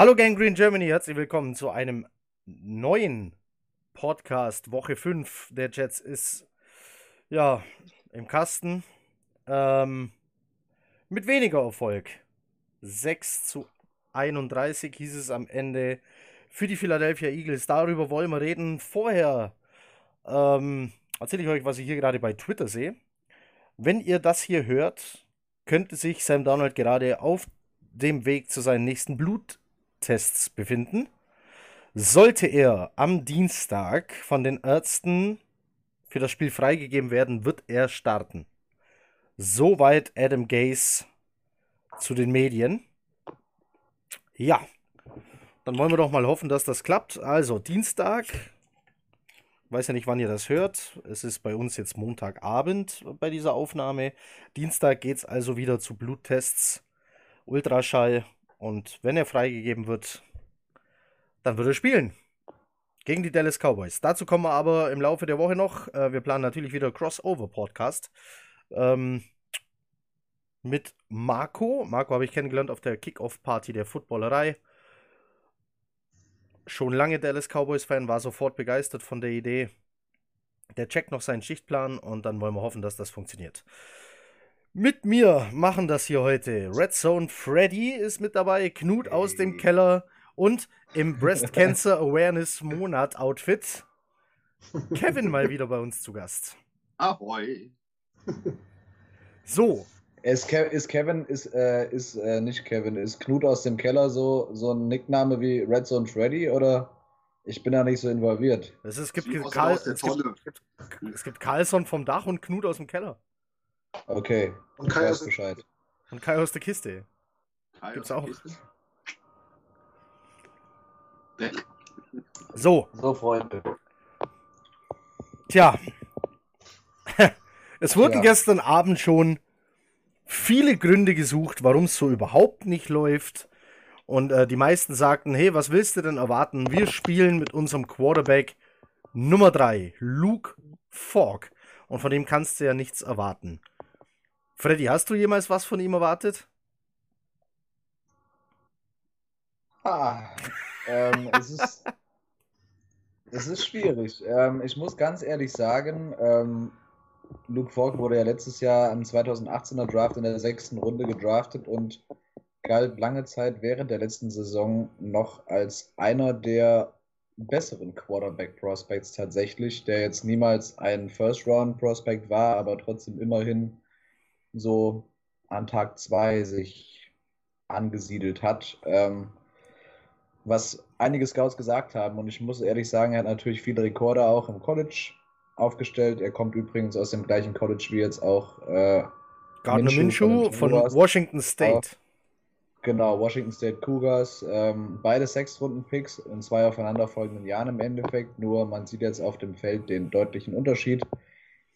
Hallo Gang Green Germany, herzlich willkommen zu einem neuen Podcast. Woche 5 der Jets ist ja im Kasten. Ähm, mit weniger Erfolg. 6 zu 31 hieß es am Ende für die Philadelphia Eagles. Darüber wollen wir reden. Vorher ähm, erzähle ich euch, was ich hier gerade bei Twitter sehe. Wenn ihr das hier hört, könnte sich Sam Donald gerade auf dem Weg zu seinen nächsten Bluttests befinden. Sollte er am Dienstag von den Ärzten für das Spiel freigegeben werden, wird er starten. Soweit Adam Gaze zu den Medien. Ja, dann wollen wir doch mal hoffen, dass das klappt. Also Dienstag, weiß ja nicht, wann ihr das hört. Es ist bei uns jetzt Montagabend bei dieser Aufnahme. Dienstag geht es also wieder zu Bluttests, Ultraschall. Und wenn er freigegeben wird, dann wird er spielen. Gegen die Dallas Cowboys. Dazu kommen wir aber im Laufe der Woche noch. Äh, wir planen natürlich wieder Crossover-Podcast. Ähm, mit Marco. Marco habe ich kennengelernt auf der Kickoff-Party der Footballerei schon lange Dallas Cowboys-Fan, war sofort begeistert von der Idee. Der checkt noch seinen Schichtplan und dann wollen wir hoffen, dass das funktioniert. Mit mir machen das hier heute Red Zone Freddy ist mit dabei, Knut aus dem Keller und im Breast Cancer Awareness Monat Outfit Kevin mal wieder bei uns zu Gast. Ahoi. So, ist, Ke ist Kevin, ist, äh, ist äh, nicht Kevin, ist Knut aus dem Keller so, so ein Nickname wie Red Zone Freddy oder? Ich bin da nicht so involviert. Es, es, gibt, Karl, es, gibt, es gibt Carlson vom Dach und Knut aus dem Keller. Okay. Und Kai aus Bescheid. Und Kai aus der Kiste. Kai Gibt's auch. Kiste? So. So, Freunde. Tja. es wurden ja. gestern Abend schon viele Gründe gesucht, warum es so überhaupt nicht läuft. Und äh, die meisten sagten, hey, was willst du denn erwarten? Wir spielen mit unserem Quarterback Nummer 3, Luke Falk. Und von dem kannst du ja nichts erwarten. Freddy, hast du jemals was von ihm erwartet? Ah, ähm, es, ist, es ist schwierig. Ähm, ich muss ganz ehrlich sagen, ähm, Luke Falk wurde ja letztes Jahr am 2018er Draft in der sechsten Runde gedraftet und galt lange Zeit während der letzten Saison noch als einer der besseren Quarterback-Prospects tatsächlich, der jetzt niemals ein First-Round-Prospect war, aber trotzdem immerhin so an Tag 2 sich angesiedelt hat. Ähm, was einige Scouts gesagt haben, und ich muss ehrlich sagen, er hat natürlich viele Rekorde auch im College aufgestellt. Er kommt übrigens aus dem gleichen College wie jetzt auch äh, Gardner Minshew von, von, Washington State. Auch, genau, Washington State Cougars. Ähm, beide Sechstrunden-Picks in zwei aufeinanderfolgenden Jahren im Endeffekt. Nur man sieht jetzt auf dem Feld den deutlichen Unterschied.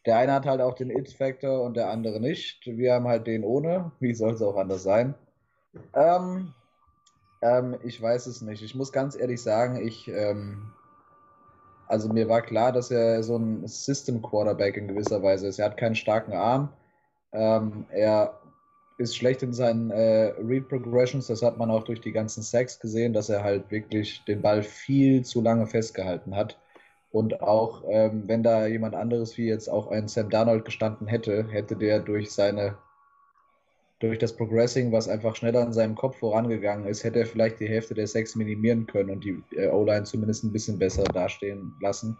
Der eine hat halt auch den It-Factor und der andere nicht. Wir haben halt den ohne. Wie soll es auch anders sein? Ähm, ähm, ich weiß es nicht. Ich muss ganz ehrlich sagen, ich ähm, also mir war klar, dass er so ein System Quarterback in gewisser Weise ist. Er hat keinen starken Arm. Ähm, er ist schlecht in seinen äh, Read Progressions. Das hat man auch durch die ganzen Sacks gesehen, dass er halt wirklich den Ball viel zu lange festgehalten hat. Und auch ähm, wenn da jemand anderes wie jetzt auch ein Sam Darnold gestanden hätte, hätte der durch seine durch das Progressing, was einfach schneller in seinem Kopf vorangegangen ist, hätte er vielleicht die Hälfte der Sex minimieren können und die äh, O-Line zumindest ein bisschen besser dastehen lassen.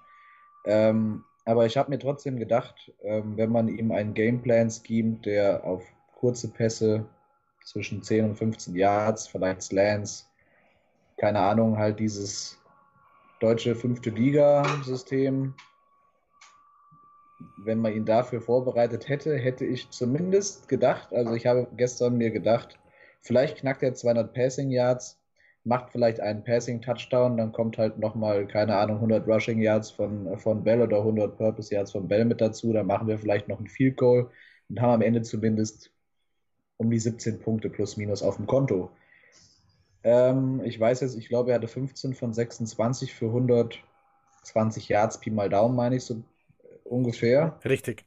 Ähm, aber ich habe mir trotzdem gedacht, ähm, wenn man ihm einen Gameplan schemt, der auf kurze Pässe zwischen 10 und 15 Yards, vielleicht Slants, keine Ahnung, halt dieses deutsche fünfte Liga-System wenn man ihn dafür vorbereitet hätte, hätte ich zumindest gedacht, also ich habe gestern mir gedacht, vielleicht knackt er 200 Passing Yards, macht vielleicht einen Passing Touchdown, dann kommt halt nochmal, keine Ahnung, 100 Rushing Yards von, von Bell oder 100 Purpose Yards von Bell mit dazu, dann machen wir vielleicht noch ein Field Goal und haben am Ende zumindest um die 17 Punkte plus minus auf dem Konto. Ähm, ich weiß jetzt, ich glaube, er hatte 15 von 26 für 120 Yards, Pi mal Daumen, meine ich, so ungefähr. Richtig.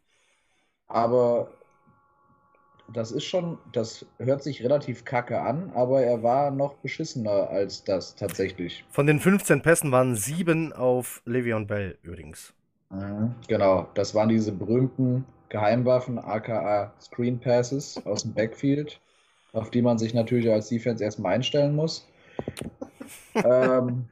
Aber das ist schon, das hört sich relativ kacke an, aber er war noch beschissener als das tatsächlich. Von den 15 Pässen waren sieben auf Le'Veon Bell übrigens. Mhm, genau, das waren diese berühmten Geheimwaffen, aka Screen Passes aus dem Backfield, auf die man sich natürlich als Defense erstmal einstellen muss. ähm,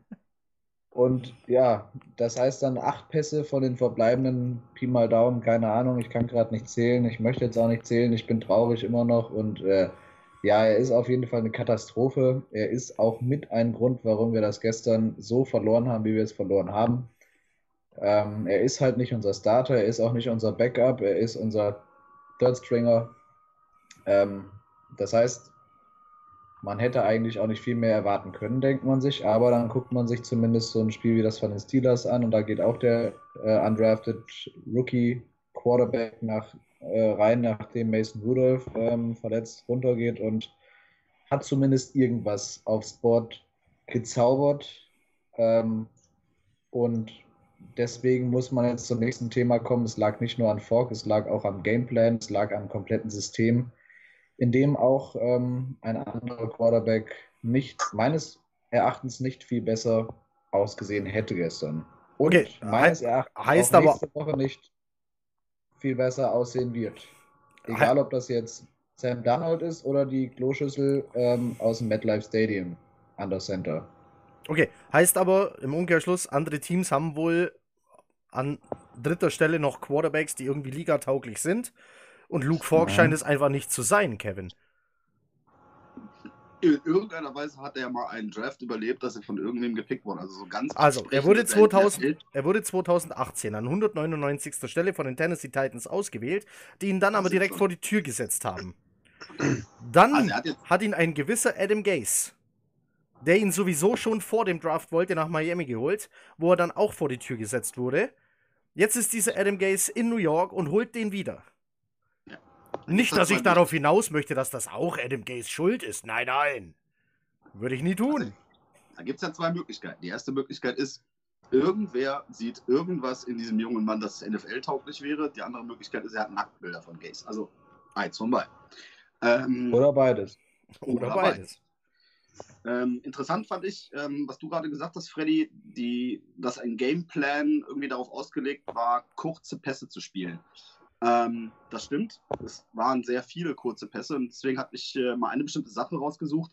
und ja, das heißt dann acht Pässe von den verbleibenden Pi mal Daumen, keine Ahnung, ich kann gerade nicht zählen, ich möchte jetzt auch nicht zählen, ich bin traurig immer noch und äh, ja, er ist auf jeden Fall eine Katastrophe. Er ist auch mit ein Grund, warum wir das gestern so verloren haben, wie wir es verloren haben. Ähm, er ist halt nicht unser Starter, er ist auch nicht unser Backup, er ist unser Third Stringer. Ähm, das heißt, man hätte eigentlich auch nicht viel mehr erwarten können, denkt man sich, aber dann guckt man sich zumindest so ein Spiel wie das von den Steelers an und da geht auch der äh, undrafted Rookie Quarterback nach, äh, rein, nachdem Mason Rudolph ähm, verletzt runtergeht und hat zumindest irgendwas aufs Board gezaubert. Ähm, und deswegen muss man jetzt zum nächsten Thema kommen. Es lag nicht nur an Fork, es lag auch am Gameplan, es lag am kompletten System in dem auch ähm, ein anderer Quarterback nicht, meines Erachtens nicht viel besser ausgesehen hätte gestern. Und okay. meines Erachtens heißt auch nächste aber, Woche nicht viel besser aussehen wird. Egal, ob das jetzt Sam Darnold ist oder die Kloschüssel ähm, aus dem MetLife Stadium an der Center. Okay, heißt aber im Umkehrschluss, andere Teams haben wohl an dritter Stelle noch Quarterbacks, die irgendwie ligatauglich sind. Und Luke Falk scheint es einfach nicht zu sein, Kevin. In irgendeiner Weise hat er mal einen Draft überlebt, dass er von irgendwem gepickt wurde. Also so ganz. Also er wurde 2000, er wurde 2018 an 199. Stelle von den Tennessee Titans ausgewählt, die ihn dann aber direkt schon. vor die Tür gesetzt haben. Dann also hat, hat ihn ein gewisser Adam Gase, der ihn sowieso schon vor dem Draft wollte, nach Miami geholt, wo er dann auch vor die Tür gesetzt wurde. Jetzt ist dieser Adam Gase in New York und holt den wieder. Nicht, dass ich darauf hinaus möchte, dass das auch Adam Gaze Schuld ist. Nein, nein. Würde ich nie tun. Also, da gibt es ja zwei Möglichkeiten. Die erste Möglichkeit ist, irgendwer sieht irgendwas in diesem jungen Mann, das NFL-tauglich wäre. Die andere Möglichkeit ist, er hat Nacktbilder von Gaze. Also eins von beiden. Ähm, oder beides. Oder, oder beides. Ähm, interessant fand ich, ähm, was du gerade gesagt hast, Freddy, die, dass ein Gameplan irgendwie darauf ausgelegt war, kurze Pässe zu spielen. Ähm, das stimmt. Es waren sehr viele kurze Pässe und deswegen habe ich äh, mal eine bestimmte Sache rausgesucht,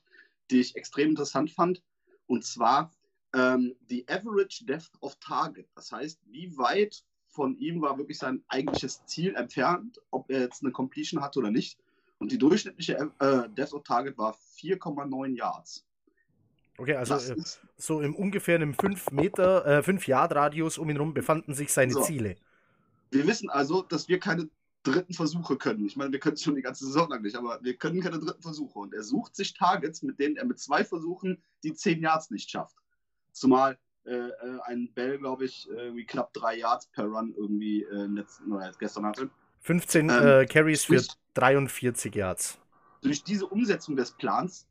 die ich extrem interessant fand. Und zwar ähm, die Average Depth of Target. Das heißt, wie weit von ihm war wirklich sein eigentliches Ziel entfernt, ob er jetzt eine Completion hatte oder nicht. Und die durchschnittliche äh, Depth of Target war 4,9 Yards. Okay, also äh, so im ungefähr einem 5 Meter, äh, 5 Yard Radius um ihn herum befanden sich seine so. Ziele. Wir wissen also, dass wir keine dritten Versuche können. Ich meine, wir können es schon die ganze Saison lang nicht, aber wir können keine dritten Versuche. Und er sucht sich Targets, mit denen er mit zwei Versuchen die zehn Yards nicht schafft. Zumal äh, äh ein Bell, glaube ich, irgendwie knapp drei Yards per Run irgendwie äh, letzten, oder gestern hatte. 15 ähm, äh, Carries für 43 Yards. Durch diese Umsetzung des Plans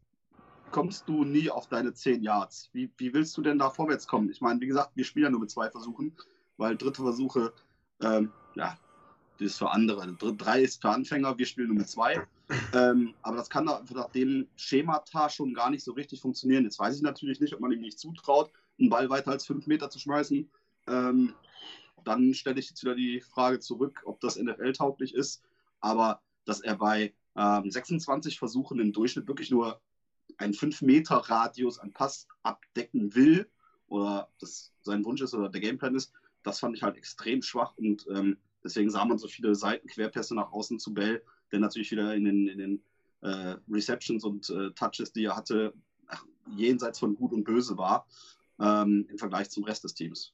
kommst du nie auf deine 10 Yards. Wie, wie willst du denn da vorwärts kommen? Ich meine, wie gesagt, wir spielen ja nur mit zwei Versuchen, weil dritte Versuche ähm, ja, das ist für andere. Drei ist für Anfänger, wir spielen nur mit zwei. Ähm, aber das kann nach dem Schemata schon gar nicht so richtig funktionieren. Jetzt weiß ich natürlich nicht, ob man ihm nicht zutraut, einen Ball weiter als fünf Meter zu schmeißen. Ähm, dann stelle ich jetzt wieder die Frage zurück, ob das NFL-tauglich ist. Aber dass er bei ähm, 26 Versuchen im Durchschnitt wirklich nur einen 5-Meter-Radius an Pass abdecken will, oder das sein Wunsch ist oder der Gameplan ist, das fand ich halt extrem schwach und ähm, deswegen sah man so viele Seitenquerpässe nach außen zu Bell, der natürlich wieder in den, in den äh, Receptions und äh, Touches, die er hatte, ach, jenseits von Gut und Böse war ähm, im Vergleich zum Rest des Teams.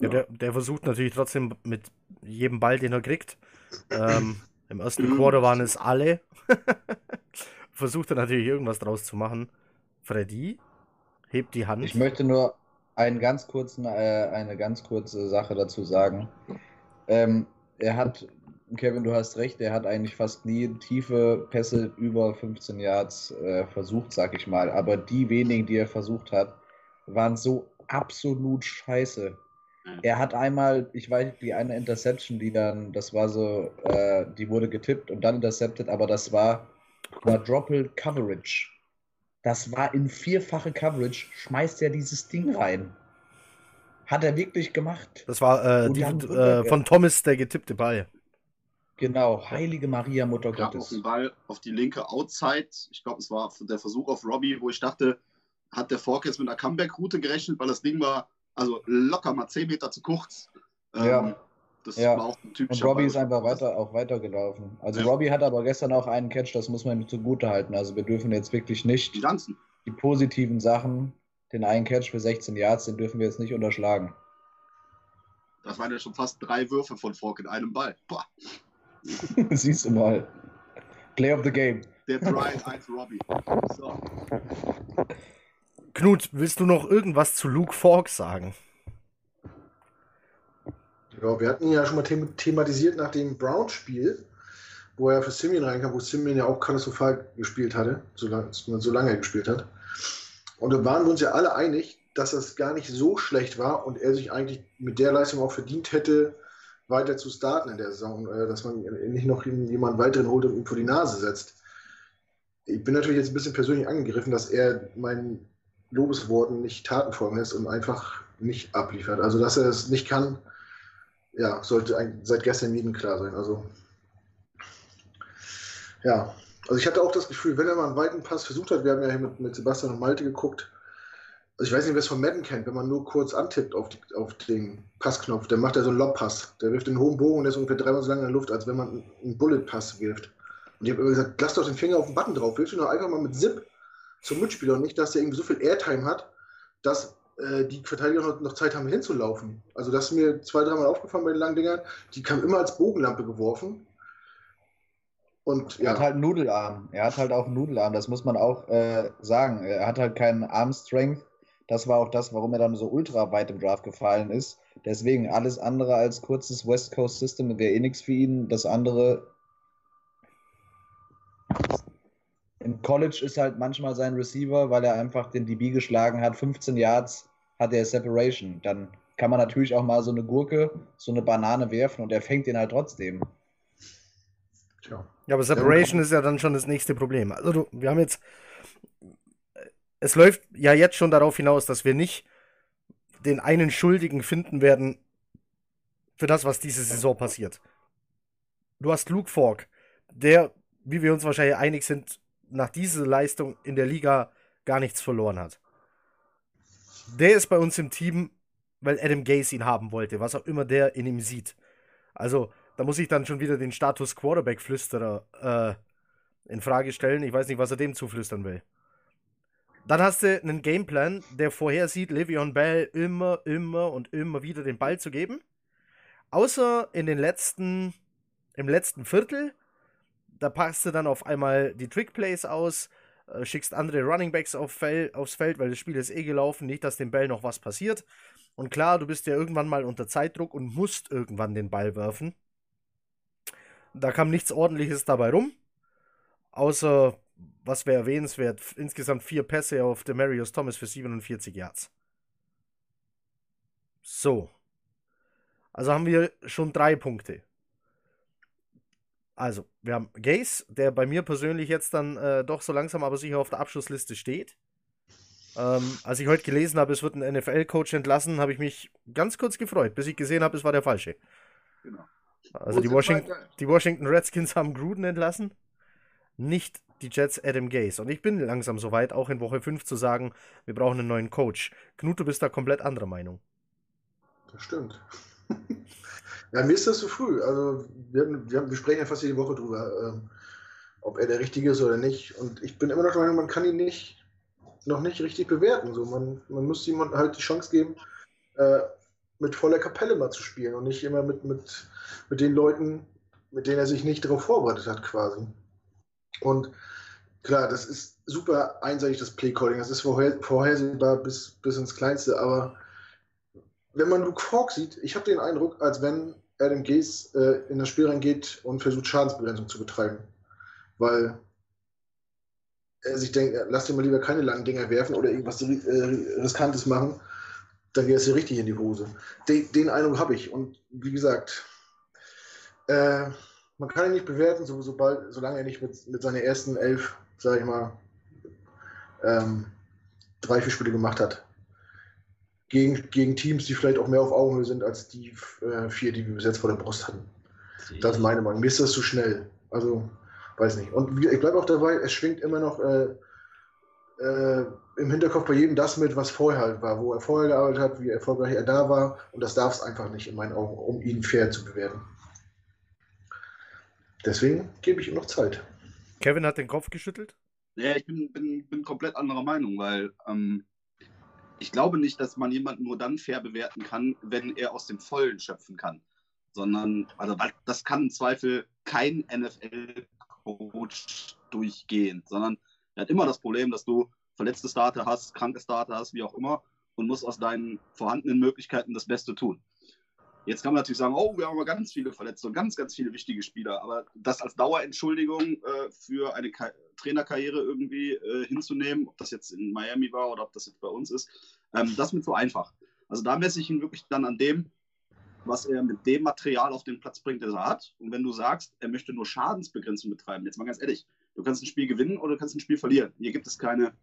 Ja, der, der, versucht natürlich trotzdem mit jedem Ball, den er kriegt. Ähm, Im ersten. Quarter waren es alle. versucht er natürlich irgendwas draus zu machen. Freddy hebt die Hand. Ich möchte nur einen ganz kurzen, äh, eine ganz kurze Sache dazu sagen. Ähm, er hat, Kevin, du hast recht, er hat eigentlich fast nie tiefe Pässe über 15 Yards äh, versucht, sag ich mal. Aber die wenigen, die er versucht hat, waren so absolut scheiße. Er hat einmal, ich weiß, die eine Interception, die dann, das war so, äh, die wurde getippt und dann intercepted, aber das war Quadruple Coverage. Das war in vierfache Coverage, schmeißt er dieses Ding rein. Hat er wirklich gemacht. Das war äh, die, äh, von Thomas der getippte Ball. Genau, Heilige Maria, Mutter Ja, auf Gottes. den Ball auf die linke Outside. Ich glaube, es war der Versuch auf Robbie, wo ich dachte, hat der Fork jetzt mit einer Comeback-Route gerechnet, weil das Ding war also locker mal 10 Meter zu kurz. Ähm, Ja. Das Ja. war auch ein Und typischer Robbie Ball. ist einfach weiter, auch weitergelaufen. Also Ja. Robbie hat aber gestern auch einen Catch, das muss man ihm zugute halten. Also wir dürfen jetzt wirklich nicht Die ganzen. die positiven Sachen, den einen Catch für 16 Yards, den dürfen wir jetzt nicht unterschlagen. Das waren ja schon fast drei Würfe von Fork in einem Ball. Boah, Siehst du mal. Play of the game. der 3-1 Robbie. So. Knut, willst du noch irgendwas zu Luke Falk sagen? Ja, wir hatten ihn ja schon mal them thematisiert nach dem Brown-Spiel, wo er für Simeon reinkam, wo Simeon ja auch katastrophal gespielt hatte, so lange, so lange er gespielt hat. Und da waren wir uns ja alle einig, dass das gar nicht so schlecht war und er sich eigentlich mit der Leistung auch verdient hätte, weiter zu starten in der Saison, äh, dass man nicht noch jemanden weiteren holt und ihm vor die Nase setzt. Ich bin natürlich jetzt ein bisschen persönlich angegriffen, dass er meinen Lobesworten nicht Taten folgen lässt und einfach nicht abliefert. Also, dass er es nicht kann, ja, sollte seit gestern jedem klar sein. Also, ja, also ich hatte auch das Gefühl, wenn er mal einen weiten Pass versucht hat, wir haben ja hier mit, mit Sebastian und Malte geguckt, also ich weiß nicht, wer es von Madden kennt, wenn man nur kurz antippt auf, die, auf den Passknopf, dann macht er so einen Lobpass. Der wirft den hohen Bogen und der ist ungefähr dreimal so lange in der Luft, als wenn man einen Bullet-Pass wirft. Und ich habe immer gesagt, lass doch den Finger auf den Button drauf, wirf ihn doch einfach mal mit Zip zum Mitspieler und nicht, dass der irgendwie so viel Airtime hat, dass die Verteidiger noch, Zeit haben hinzulaufen. Also das ist mir zwei, dreimal aufgefallen bei den langen Dingern. Die kamen immer als Bogenlampe geworfen. Und Er hat ja, halt einen Nudelarm. Er hat halt auch einen Nudelarm, das muss man auch äh, sagen. Er hat halt keinen Arm-Strength. Das war auch das, warum er dann so ultra weit im Draft gefallen ist. Deswegen alles andere als kurzes West Coast System wäre eh nichts für ihn. Das andere im College ist halt manchmal sein Receiver, weil er einfach den DB geschlagen hat. 15 Yards hat er Separation. Dann kann man natürlich auch mal so eine Gurke, so eine Banane werfen und er fängt den halt trotzdem. tja. Ja, aber Separation ist ja dann schon das nächste Problem. Also du, wir haben jetzt, es läuft ja jetzt schon darauf hinaus, dass wir nicht den einen Schuldigen finden werden für das, was diese Saison passiert. Du hast Luke Falk, der, wie wir uns wahrscheinlich einig sind, nach dieser Leistung in der Liga gar nichts verloren hat. Der ist bei uns im Team, weil Adam Gase ihn haben wollte, was auch immer der in ihm sieht. Also, da muss ich dann schon wieder den Status Quarterback-Flüsterer äh, in Frage stellen. Ich weiß nicht, was er dem zuflüstern will. Dann hast du einen Gameplan, der vorhersieht, Le'Veon Bell immer, immer und immer wieder den Ball zu geben. Außer in den letzten, im letzten Viertel, da passt du dann auf einmal die Trickplays aus, äh, schickst andere Runningbacks auf Fel aufs Feld, weil das Spiel ist eh gelaufen, nicht, dass dem Bell noch was passiert. Und klar, du bist ja irgendwann mal unter Zeitdruck und musst irgendwann den Ball werfen. Da kam nichts ordentliches dabei rum. Außer, was wäre erwähnenswert, insgesamt vier Pässe auf Demarius Thomas für 47 Yards. So. Also haben wir schon drei Punkte. Also, wir haben Gaze, der bei mir persönlich jetzt dann äh, doch so langsam aber sicher auf der Abschlussliste steht. Ähm, als ich heute gelesen habe, es wird ein NFL-Coach entlassen, habe ich mich ganz kurz gefreut, bis ich gesehen habe, es war der falsche. Genau. Also die Washington, die Washington Redskins haben Gruden entlassen, nicht die Jets Adam Gaze. Und ich bin langsam soweit, auch in Woche 5 zu sagen, wir brauchen einen neuen Coach. Knut, du bist da komplett anderer Meinung. Das stimmt. Ja, mir ist das zu früh. Also, wir, wir, wir sprechen ja fast jede Woche drüber, ähm, ob er der Richtige ist oder nicht. Und ich bin immer noch der Meinung, man kann ihn nicht, noch nicht richtig bewerten. So, man, man muss jemandem halt die Chance geben, äh, mit voller Kapelle mal zu spielen und nicht immer mit, mit, mit den Leuten, mit denen er sich nicht darauf vorbereitet hat, quasi. Und klar, das ist super einseitig, das Playcalling. Das ist vorher, vorhersehbar bis, bis ins Kleinste, aber wenn man Luke Falk sieht, ich habe den Eindruck, als wenn Gase äh, in das Spiel reingeht und versucht, Schadensbegrenzung zu betreiben. Weil er sich denkt, ja, lass dir mal lieber keine langen Dinger werfen oder irgendwas äh, Riskantes machen. dann geht es dir richtig in die Hose. Den, den Eindruck habe ich. Und wie gesagt, äh, man kann ihn nicht bewerten, so, sobald, solange er nicht mit, mit seinen ersten elf, sage ich mal, ähm, drei, vier Spiele gemacht hat. Gegen, gegen Teams, die vielleicht auch mehr auf Augenhöhe sind als die äh, vier, die wir bis jetzt vor der Brust hatten. Das ist meine Meinung. Mir ist das zu schnell. Also, weiß nicht. Und ich bleibe auch dabei, es schwingt immer noch äh, äh, im Hinterkopf bei jedem das mit, was vorher halt war, wo er vorher gearbeitet hat, wie erfolgreich er da war. Und das darf es einfach nicht in meinen Augen, um ihn fair zu bewerten. Deswegen gebe ich ihm noch Zeit. Kevin hat den Kopf geschüttelt. Ja, ich bin, bin, bin komplett anderer Meinung, weil ähm, ich glaube nicht, dass man jemanden nur dann fair bewerten kann, wenn er aus dem Vollen schöpfen kann. Sondern, also das kann im Zweifel kein NFL-Coach durchgehen, sondern er hat immer das Problem, dass du verletzte Starter hast, kranke Starter hast, wie auch immer, und musst aus deinen vorhandenen Möglichkeiten das Beste tun. Jetzt kann man natürlich sagen, oh, wir haben aber ganz viele Verletzte und ganz, ganz viele wichtige Spieler. Aber das als Dauerentschuldigung äh, für eine Ka Trainerkarriere irgendwie äh, hinzunehmen, ob das jetzt in Miami war oder ob das jetzt bei uns ist, ähm, das ist mir zu einfach. Also da messe ich ihn wirklich dann an dem, was er mit dem Material auf den Platz bringt, das er hat. Und wenn du sagst, er möchte nur Schadensbegrenzung betreiben, jetzt mal ganz ehrlich, du kannst ein Spiel gewinnen oder du kannst ein Spiel verlieren. Hier gibt es keine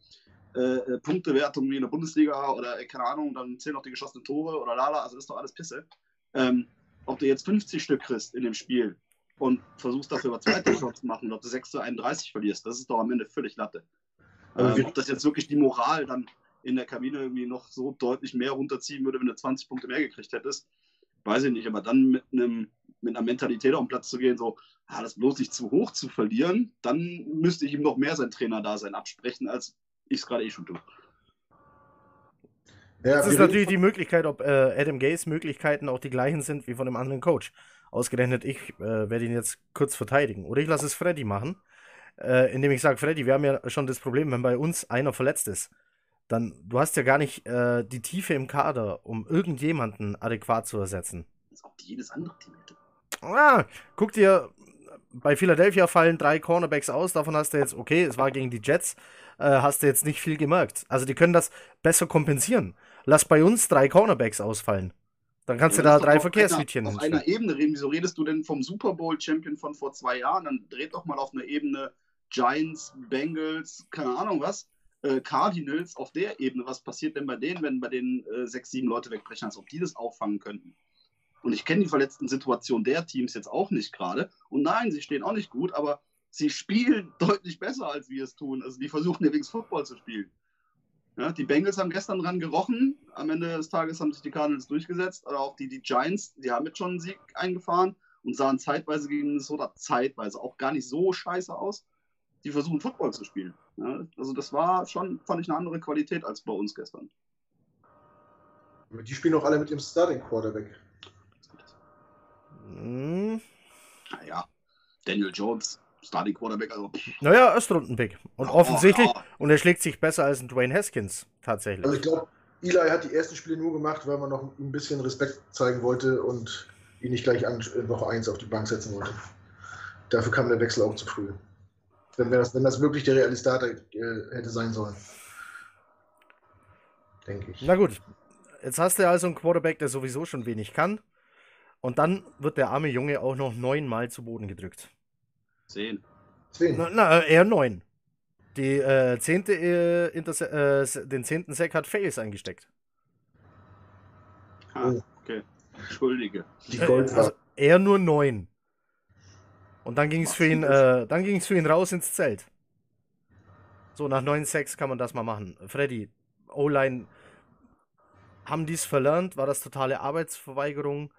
äh, äh Punktewertung wie in der Bundesliga oder äh, keine Ahnung, dann zählen auch die geschossenen Tore oder lala, also das ist doch alles Pisse ähm, ob du jetzt 50 Stück kriegst in dem Spiel und versuchst dafür aber zwei Touchdowns zu machen oder ob du 6 zu 31 verlierst, das ist doch am Ende völlig Latte. Ähm, ob das jetzt wirklich die Moral dann in der Kabine irgendwie noch so deutlich mehr runterziehen würde, wenn du 20 Punkte mehr gekriegt hättest, weiß ich nicht. Aber dann mit, einem, mit einer Mentalität auf den Platz zu gehen, so, ah, das bloß nicht zu hoch zu verlieren, dann müsste ich ihm noch mehr sein Trainer-Dasein absprechen, als ich es gerade eh schon tue. Ja, das ist natürlich die Möglichkeit, ob äh, Adam Gays Möglichkeiten auch die gleichen sind wie von einem anderen Coach. Ausgerechnet ich äh, werde ihn jetzt kurz verteidigen. Oder ich lasse es Freddy machen, äh, indem ich sage, Freddy, wir haben ja schon das Problem, wenn bei uns einer verletzt ist, dann du hast ja gar nicht äh, die Tiefe im Kader, um irgendjemanden adäquat zu ersetzen. Das ist auch jedes andere Team hätte. Ah, guck dir, bei Philadelphia fallen drei Cornerbacks aus, davon hast du jetzt, okay, es war gegen die Jets, äh, hast du jetzt nicht viel gemerkt. Also die können das besser kompensieren lass bei uns drei Cornerbacks ausfallen. Dann kannst ja, du da drei Verkehrshütchen Auf einer Ebene reden. Wieso redest du denn vom Super Bowl-Champion von vor zwei Jahren? Dann dreht doch mal auf einer Ebene Giants, Bengals, keine Ahnung was, äh, Cardinals auf der Ebene. Was passiert denn bei denen, wenn bei denen äh, sechs, sieben Leute wegbrechen, als ob die das auffangen könnten? Und ich kenne die verletzten Situationen der Teams jetzt auch nicht gerade. Und nein, sie stehen auch nicht gut, aber sie spielen deutlich besser, als wir es tun. Also die versuchen ja wenigstens Football zu spielen. Ja, die Bengals haben gestern dran gerochen. Am Ende des Tages haben sich die Cardinals durchgesetzt. Aber auch die, die Giants, die haben jetzt schon einen Sieg eingefahren und sahen zeitweise gegen Minnesota zeitweise auch gar nicht so scheiße aus. Die versuchen Football zu spielen. Ja, also das war schon, fand ich, eine andere Qualität als bei uns gestern. Die spielen auch alle mit dem Starting Quarterback. Hm. Naja, Daniel Jones Starting Quarterback. Also, naja, Erstrunden-Pick. Und oh, offensichtlich, oh, und er schlägt sich besser als ein Dwayne Haskins, tatsächlich. Also ich glaube, Eli hat die ersten Spiele nur gemacht, weil man noch ein bisschen Respekt zeigen wollte und ihn nicht gleich an Woche 1 auf die Bank setzen wollte. Dafür kam der Wechsel auch zu früh. Wenn, das, wenn das wirklich der reale Starter äh, hätte sein sollen. Denke ich. Na gut, jetzt hast du also einen Quarterback, der sowieso schon wenig kann. Und dann wird der arme Junge auch noch neunmal zu Boden gedrückt. Zehn. Zehn. Na, na eher neun. Die äh, zehnte, äh, äh, den zehnten Sack hat Fails eingesteckt. Ah, okay. Entschuldige. Die Gold äh, also eher nur neun. Und dann ging es für ihn, äh, dann ging es für ihn raus ins Zelt. So, nach neun Sacks kann man das mal machen. Freddy, O-Line, haben die es verlernt? War das totale Arbeitsverweigerung?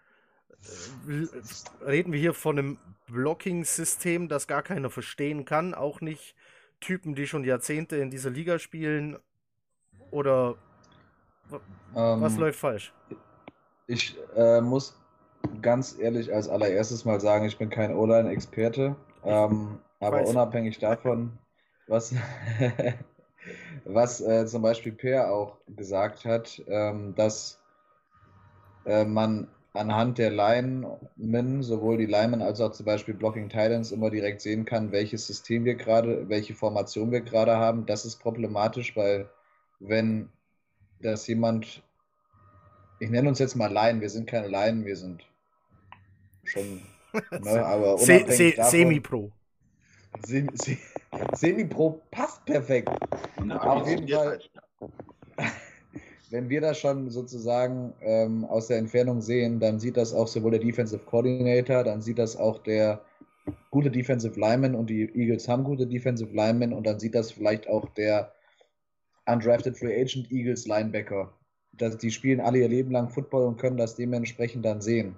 Äh, reden wir hier von einem Blocking-System, das gar keiner verstehen kann, auch nicht Typen, die schon Jahrzehnte in dieser Liga spielen? Oder ähm, was läuft falsch? Ich äh, muss ganz ehrlich als allererstes mal sagen, ich bin kein O-Line-Experte, ähm, aber weiß. unabhängig davon, was, was äh, zum Beispiel Per auch gesagt hat, ähm, dass äh, man anhand der Linemen, sowohl die Linemen als auch zum Beispiel Blocking Titans, immer direkt sehen kann, welches System wir gerade, welche Formation wir gerade haben. Das ist problematisch, weil wenn das jemand ich nenne uns jetzt mal Laien, wir sind keine Laien, wir sind schon, ne, aber Se Se Semi-Pro. Se Se Semi-Pro passt perfekt. Ja, Auf jeden jetzt Fall. Wenn wir das schon sozusagen ähm, aus der Entfernung sehen, dann sieht das auch sowohl der Defensive Coordinator, dann sieht das auch der gute Defensive Lineman und die Eagles haben gute Defensive Linemen und dann sieht das vielleicht auch der undrafted Free Agent Eagles Linebacker. Das, die spielen alle ihr Leben lang Football und können das dementsprechend dann sehen.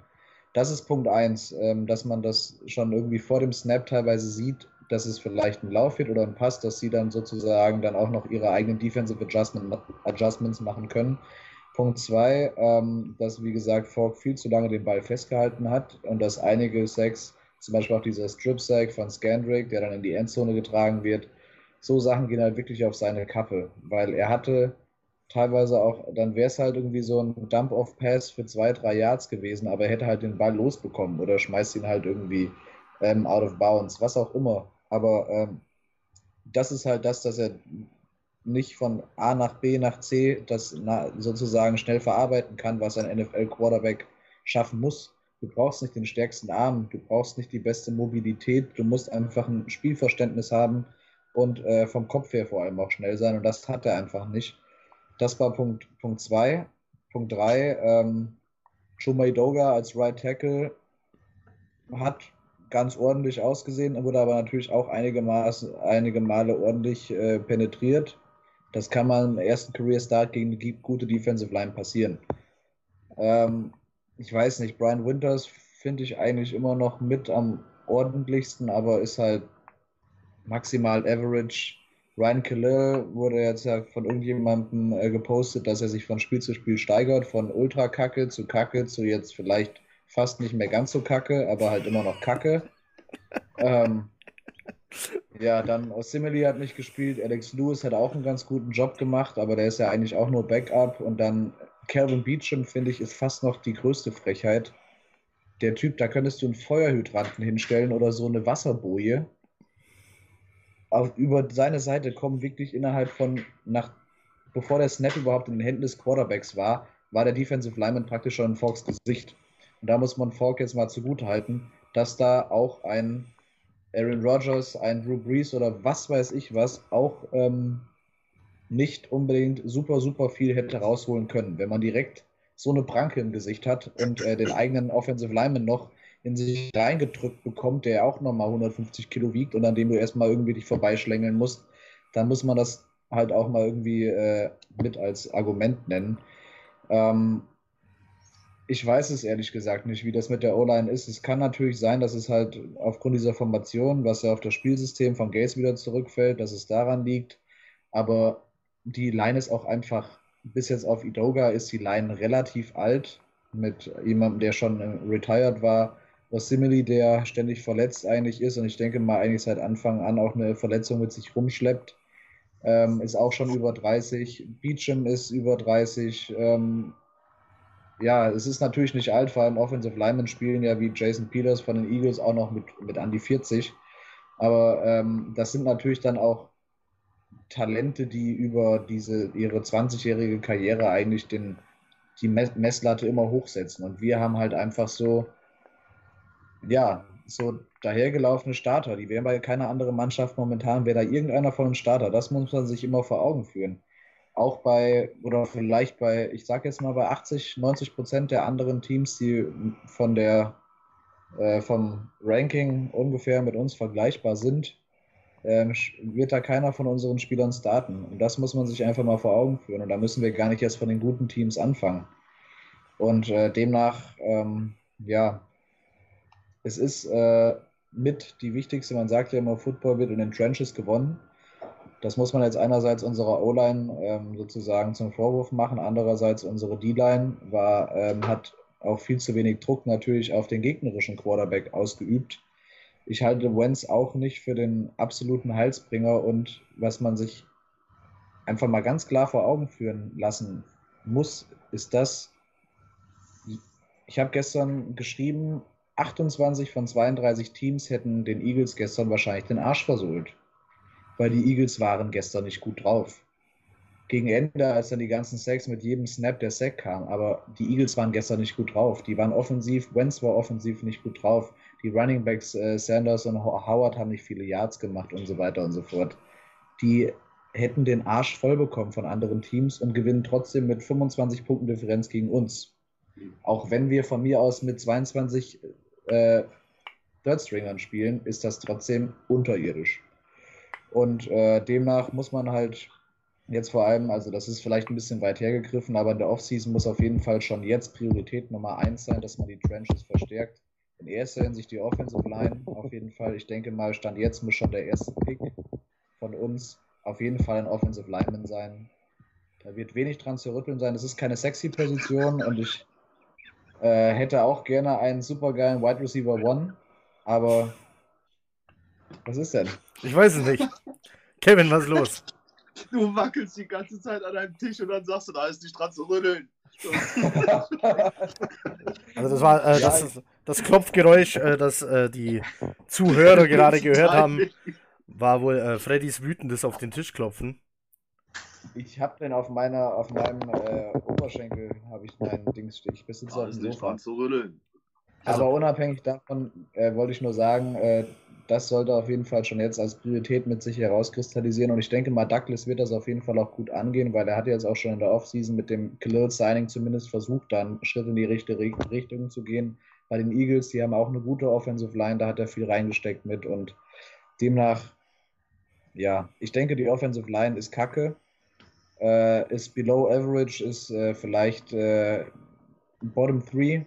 Das ist Punkt eins, ähm, dass man das schon irgendwie vor dem Snap teilweise sieht, dass es vielleicht ein Lauf wird oder ein Pass, dass sie dann sozusagen dann auch noch ihre eigenen Defensive Adjustment, Adjustments machen können. Punkt zwei, ähm, dass wie gesagt Falk viel zu lange den Ball festgehalten hat und dass einige Sacks, zum Beispiel auch dieser Strip-Sack von Scandrick, der dann in die Endzone getragen wird, so Sachen gehen halt wirklich auf seine Kappe, weil er hatte teilweise auch, dann wäre es halt irgendwie so ein Dump-Off-Pass für zwei, drei Yards gewesen, aber er hätte halt den Ball losbekommen oder schmeißt ihn halt irgendwie ähm, out of bounds, was auch immer. Aber ähm, das ist halt das, dass er nicht von A nach B nach C das sozusagen schnell verarbeiten kann, was ein NFL-Quarterback schaffen muss. Du brauchst nicht den stärksten Arm, du brauchst nicht die beste Mobilität, du musst einfach ein Spielverständnis haben und äh, vom Kopf her vor allem auch schnell sein und das hat er einfach nicht. Das war Punkt 2. Punkt zwei. Punkt 3, ähm, Chumay Doga als Right Tackle hat ganz ordentlich ausgesehen, wurde aber natürlich auch einige, Maß, einige Male ordentlich äh, penetriert. Das kann man im ersten Career Start gegen eine gute Defensive Line passieren. Ähm, ich weiß nicht, Brian Winters finde ich eigentlich immer noch mit am ordentlichsten, aber ist halt maximal average. Ryan Khalil wurde jetzt ja von irgendjemandem äh, gepostet, dass er sich von Spiel zu Spiel steigert, von ultra kacke zu kacke zu jetzt vielleicht fast nicht mehr ganz so kacke, aber halt immer noch kacke. ähm, ja, dann Simile hat nicht gespielt. Alex Lewis hat auch einen ganz guten Job gemacht, aber der ist ja eigentlich auch nur Backup. Und dann Calvin Beecham, finde ich, ist fast noch die größte Frechheit. Der Typ, da könntest du einen Feuerhydranten hinstellen oder so eine Wasserboje. Auf, über seine Seite kommen wirklich innerhalb von, nach, bevor der Snap überhaupt in den Händen des Quarterbacks war, war der Defensive Lineman praktisch schon in Falks Gesicht. Und da muss man Falk jetzt mal zugutehalten, dass da auch ein Aaron Rodgers, ein Drew Brees oder was weiß ich was auch ähm, nicht unbedingt super, super viel hätte rausholen können. Wenn man direkt so eine Pranke im Gesicht hat und äh, den eigenen Offensive Lineman noch in sich reingedrückt bekommt, der auch nochmal 150 Kilo wiegt und an dem du erstmal irgendwie dich vorbeischlängeln musst, dann muss man das halt auch mal irgendwie äh, mit als Argument nennen. Ähm, ich weiß es ehrlich gesagt nicht, wie das mit der O-Line ist. Es kann natürlich sein, dass es halt aufgrund dieser Formation, was ja auf das Spielsystem von Gates wieder zurückfällt, dass es daran liegt. Aber die Line ist auch einfach, bis jetzt auf Idoga ist die Line relativ alt, mit jemandem, der schon retired war. Simili, der ständig verletzt eigentlich ist und ich denke mal eigentlich seit Anfang an auch eine Verletzung mit sich rumschleppt, ähm, ist auch schon über 30. Beecham ist über 30. Ähm, ja, es ist natürlich nicht alt, vor allem Offensive Linemen spielen ja wie Jason Peters von den Eagles auch noch mit, mit an die 40. Aber ähm, das sind natürlich dann auch Talente, die über diese ihre 20-jährige Karriere eigentlich den, die Messlatte immer hochsetzen. Und wir haben halt einfach so, ja, so dahergelaufene Starter. Die wären bei keiner anderen Mannschaft momentan, wäre da irgendeiner von uns Starter. Das muss man sich immer vor Augen führen auch bei, oder vielleicht bei, ich sage jetzt mal bei 80, 90 Prozent der anderen Teams, die von der, äh, vom Ranking ungefähr mit uns vergleichbar sind, äh, wird da keiner von unseren Spielern starten. Und das muss man sich einfach mal vor Augen führen. Und da müssen wir gar nicht erst von den guten Teams anfangen. Und äh, demnach, ähm, ja, es ist äh, mit die wichtigste, man sagt ja immer, Football wird in den Trenches gewonnen. Das muss man jetzt einerseits unserer O-Line ähm, sozusagen zum Vorwurf machen, andererseits unsere D-Line ähm, hat auch viel zu wenig Druck natürlich auf den gegnerischen Quarterback ausgeübt. Ich halte Wentz auch nicht für den absoluten Heilsbringer und was man sich einfach mal ganz klar vor Augen führen lassen muss, ist das, ich habe gestern geschrieben, 28 von 32 Teams hätten den Eagles gestern wahrscheinlich den Arsch versohlt weil die Eagles waren gestern nicht gut drauf. gegen Ende, als dann die ganzen Sacks mit jedem Snap der Sack kam. Aber die Eagles waren gestern nicht gut drauf. Die waren offensiv, Wentz war offensiv nicht gut drauf. Die Running Backs äh, Sanders und Howard haben nicht viele Yards gemacht und so weiter und so fort. Die hätten den Arsch voll bekommen von anderen Teams und gewinnen trotzdem mit 25 Punkten Differenz gegen uns. Auch wenn wir von mir aus mit 22 äh, Third-Stringern spielen, ist das trotzdem unterirdisch. Und äh, demnach muss man halt jetzt vor allem, also das ist vielleicht ein bisschen weit hergegriffen, aber in der Offseason muss auf jeden Fall schon jetzt Priorität Nummer eins sein, dass man die Trenches verstärkt. In erster Hinsicht die Offensive Line auf jeden Fall. Ich denke mal, Stand jetzt muss schon der erste Pick von uns auf jeden Fall ein Offensive Lineman sein. Da wird wenig dran zu rütteln sein. Das ist keine sexy Position und ich äh, hätte auch gerne einen supergeilen Wide Receiver One, aber was ist denn? Ich weiß es nicht. Kevin, was ist los? Du wackelst die ganze Zeit an deinem Tisch und dann sagst du, da ist nicht dran zu rütteln. Also das war äh, das, das Klopfgeräusch, äh, das äh, die Zuhörer gerade gehört haben, war wohl äh, Freddys wütendes auf den Tisch klopfen. Ich habe den auf meiner, auf meinem äh, Oberschenkel habe ich meinen Dings stehen. Ich besitze auf ist dem nicht Sofa. dran zu rütteln. Also- Aber unabhängig davon äh, wollte ich nur sagen, äh, das sollte auf jeden Fall schon jetzt als Priorität mit sich herauskristallisieren. Und ich denke mal, Douglas wird das auf jeden Fall auch gut angehen, weil er hat jetzt auch schon in der Offseason mit dem Khalil Signing zumindest versucht, dann Schritt in die richtige Ri- Richtung zu gehen. Bei den Eagles, die haben auch eine gute Offensive Line, da hat er viel reingesteckt mit. Und demnach, ja, ich denke, die Offensive Line ist kacke. Äh, ist below average, ist äh, vielleicht äh, Bottom 3.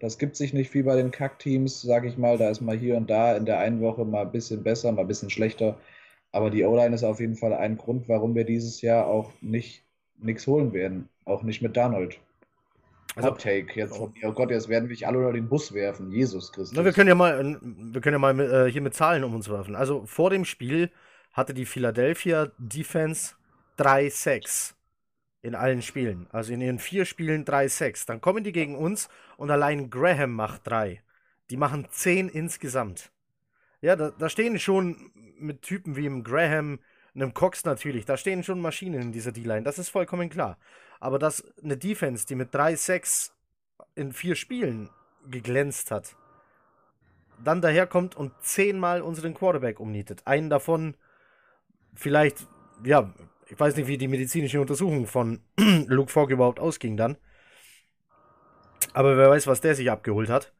Das gibt sich nicht viel bei den Kack-Teams, sag ich mal. Da ist mal hier und da in der einen Woche mal ein bisschen besser, mal ein bisschen schlechter. Aber die O-Line ist auf jeden Fall ein Grund, warum wir dieses Jahr auch nicht nichts holen werden. Auch nicht mit Darnold. Also- Hot Take. Jetzt, oh Gott, jetzt werden mich alle unter den Bus werfen. Jesus Christus. Na, wir können ja mal, wir können ja mal äh, hier mit Zahlen um uns werfen. Also vor dem Spiel hatte die Philadelphia Defense 3 Sacks in allen Spielen. Also in ihren vier Spielen 3 Sacks. Dann kommen die gegen uns und allein Graham macht 3. Die machen 10 insgesamt. Ja, da, da stehen schon mit Typen wie im Graham, einem Cox natürlich, da stehen schon Maschinen in dieser D-Line. Das ist vollkommen klar. Aber dass eine Defense, die mit 3 Sacks in vier Spielen geglänzt hat, dann daherkommt und zehnmal unseren Quarterback umnietet. Einen davon vielleicht, ja, ich weiß nicht, wie die medizinische Untersuchung von Luke Fogg überhaupt ausging dann. Aber wer weiß, was der sich abgeholt hat.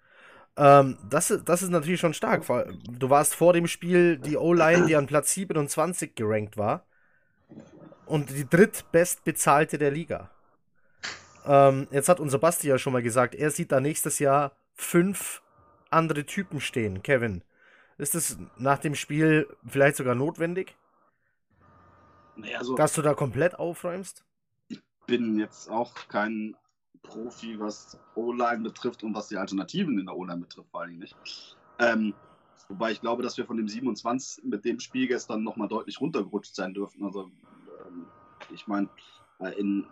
Ähm, das, ist- das ist natürlich schon stark. Du warst vor dem Spiel die O-Line, die an Platz 27 gerankt war. Und die drittbestbezahlte der Liga. Ähm, jetzt hat unser Basti ja schon mal gesagt, er sieht da nächstes Jahr fünf andere Typen stehen. Kevin, ist es nach dem Spiel vielleicht sogar notwendig, also dass du da komplett aufräumst? bin jetzt auch kein Profi, was O-Line betrifft und was die Alternativen in der O-Line betrifft, vor Dingen nicht. Ähm, wobei ich glaube, dass wir von dem 27 mit dem Spiel gestern nochmal deutlich runtergerutscht sein dürften. Also, ähm, ich meine, äh, in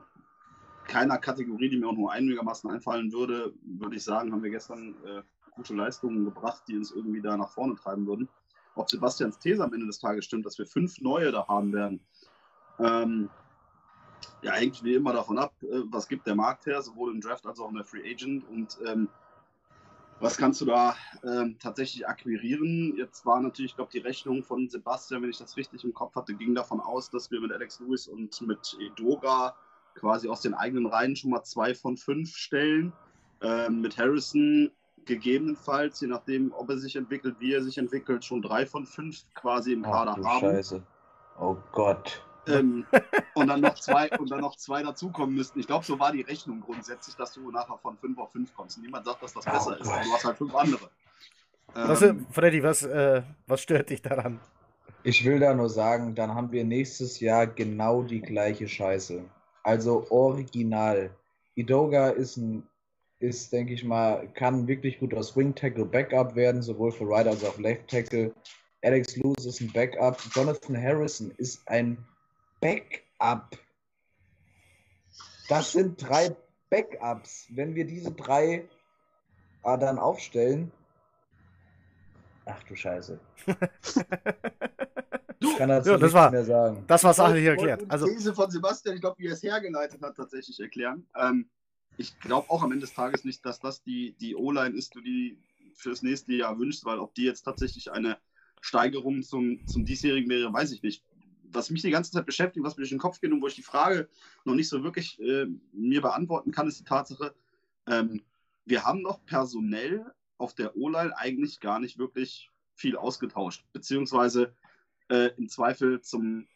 keiner Kategorie, die mir auch nur einigermaßen einfallen würde, würde ich sagen, haben wir gestern äh, gute Leistungen gebracht, die uns irgendwie da nach vorne treiben würden. Ob Sebastians These am Ende des Tages stimmt, dass wir fünf neue da haben werden, ähm, ja, hängt wie immer davon ab, äh, was gibt der Markt her, sowohl im Draft als auch in der Free Agent und ähm, was kannst du da ähm, tatsächlich akquirieren? Jetzt war natürlich, ich glaube, die Rechnung von Sebastian, wenn ich das richtig im Kopf hatte, ging davon aus, dass wir mit Alex Lewis und mit Edoga quasi aus den eigenen Reihen schon mal zwei von fünf stellen. Ähm, mit Harrison gegebenenfalls, je nachdem, ob er sich entwickelt, wie er sich entwickelt, schon drei von fünf quasi im Ach Kader du haben. Scheiße. Oh Gott. Ähm, und dann noch zwei und dann noch zwei dazukommen müssten. Ich glaube, so war die Rechnung grundsätzlich, dass du nachher von fünf auf fünf kommst. Niemand sagt, dass das Oh besser ist. Gott. aber Du hast halt fünf andere. Was, Ähm, äh, Freddy, was, äh, was stört dich daran? Ich will da nur sagen, dann haben wir nächstes Jahr genau die gleiche Scheiße. Also original. Idoga ist ein, ist, denke ich mal, kann wirklich guter Swing Tackle Backup werden, sowohl für Right als auch Left Tackle. Alex Lewis ist ein Backup. Jonathan Harrison ist ein Backup. Das sind drei Backups. Wenn wir diese drei äh, dann aufstellen, Ach du Scheiße. Du, Kann dazu Ja, das war- mehr sagen. Das war Ich sachlich ich erklärt. die Also, These von Sebastian, ich glaube, wie er es hergeleitet hat, tatsächlich erklären. Ähm, ich glaube auch am Ende des Tages nicht, dass das die, die O-Line ist, die du die fürs nächste Jahr wünschst, weil ob die jetzt tatsächlich eine Steigerung zum, zum diesjährigen wäre, weiß ich nicht. Was mich die ganze Zeit beschäftigt, was mir durch den Kopf geht und wo ich die Frage noch nicht so wirklich äh, mir beantworten kann, ist die Tatsache, ähm, wir haben doch personell auf der O-Line eigentlich gar nicht wirklich viel ausgetauscht, beziehungsweise äh, im Zweifel zum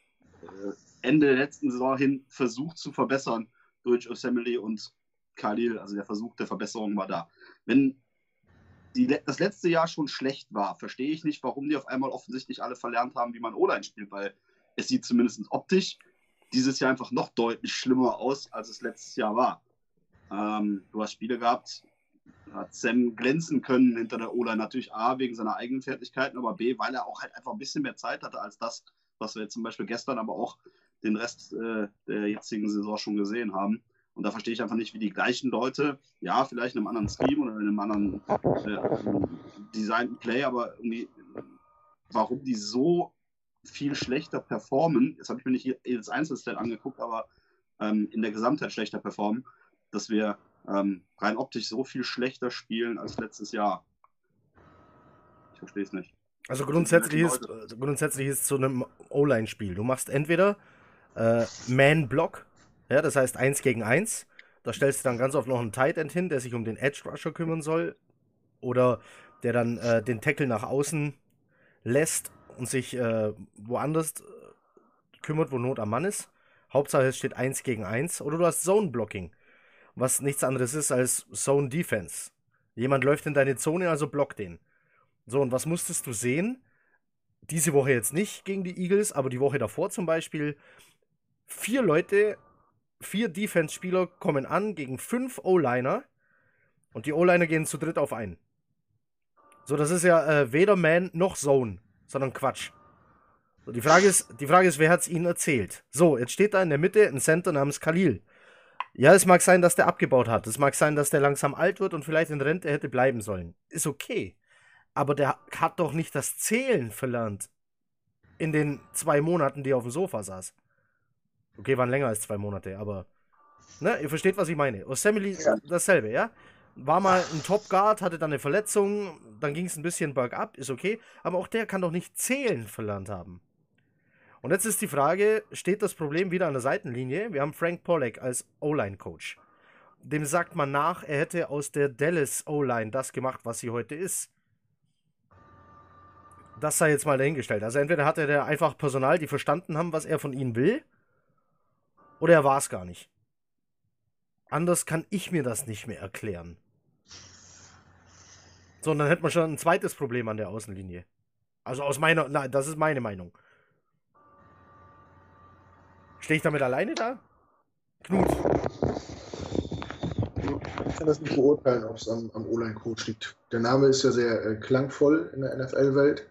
äh, Ende der letzten Saison hin versucht zu verbessern durch Assembly und Khalil. Also der Versuch der Verbesserung war da. Wenn die, das letzte Jahr schon schlecht war, verstehe ich nicht, warum die auf einmal offensichtlich alle verlernt haben, wie man O-Line spielt, weil es sieht zumindest optisch dieses Jahr einfach noch deutlich schlimmer aus, als es letztes Jahr war. Ähm, du hast Spiele gehabt, hat Sam glänzen können hinter der O-Line. Natürlich A, wegen seiner eigenen Fertigkeiten, aber B, weil er auch halt einfach ein bisschen mehr Zeit hatte als das, was wir jetzt zum Beispiel gestern, aber auch den Rest äh, der jetzigen Saison schon gesehen haben. Und da verstehe ich einfach nicht, wie die gleichen Leute, ja, vielleicht in einem anderen Scheme oder in einem anderen äh, designten Play, aber irgendwie, warum die so viel schlechter performen, jetzt habe ich mir nicht jedes Einzelstat angeguckt, aber ähm, in der Gesamtheit schlechter performen, dass wir ähm, rein optisch so viel schlechter spielen als letztes Jahr. Ich verstehe es nicht. also sind grundsätzlich ist, grundsätzlich ist so einem O-Line-Spiel. Du machst entweder äh, Man-Block, ja, das heißt 1 gegen 1. Da stellst du dann ganz oft noch einen Tight End hin, der sich um den Edge Rusher kümmern soll. Oder der dann äh, den Tackle nach außen lässt und sich äh, woanders äh, kümmert, wo Not am Mann ist. Hauptsache es steht 1 gegen 1. Oder du hast Zone Blocking, was nichts anderes ist als Zone Defense. Jemand läuft in deine Zone, also block den. So, und was musstest du sehen? Diese Woche jetzt nicht gegen die Eagles, aber die Woche davor zum Beispiel. Vier Leute, vier Defense-Spieler kommen an gegen fünf O-Liner und die O-Liner gehen zu dritt auf einen. So, das ist ja äh, weder Man noch Zone, sondern Quatsch. So, die, Frage ist, die Frage ist, wer hat es ihnen erzählt? So, jetzt steht da in der Mitte ein Center namens Khalil. Ja, es mag sein, dass der abgebaut hat. Es mag sein, dass der langsam alt wird und vielleicht in Rente hätte bleiben sollen. Ist okay. Aber der hat doch nicht das Zählen verlernt. In den zwei Monaten, die er auf dem Sofa saß. Okay, waren länger als zwei Monate, aber. Ne, ihr versteht, was ich meine. Osemele Ja. dasselbe, ja? War mal ein Top Guard, hatte dann eine Verletzung, dann ging es ein bisschen bergab, ist okay. Aber auch der kann doch nicht zählen verlernt haben. Und jetzt ist die Frage, steht das Problem wieder an der Seitenlinie? Wir haben Frank Pollack als O-Line-Coach. Dem sagt man nach, er hätte aus der Dallas O-Line das gemacht, was sie heute ist. Das sei jetzt mal dahingestellt. Also entweder hatte der einfach Personal, die verstanden haben, was er von ihnen will, oder er war es gar nicht. Anders kann ich mir das nicht mehr erklären. So, und dann hätte man schon ein zweites Problem an der Außenlinie. Also aus meiner, nein, das ist meine Meinung. Stehe ich damit alleine da? Knut. Ich kann das nicht beurteilen, ob es am, am O-Line-Coach liegt. Der Name ist ja sehr äh, klangvoll in der NFL-Welt,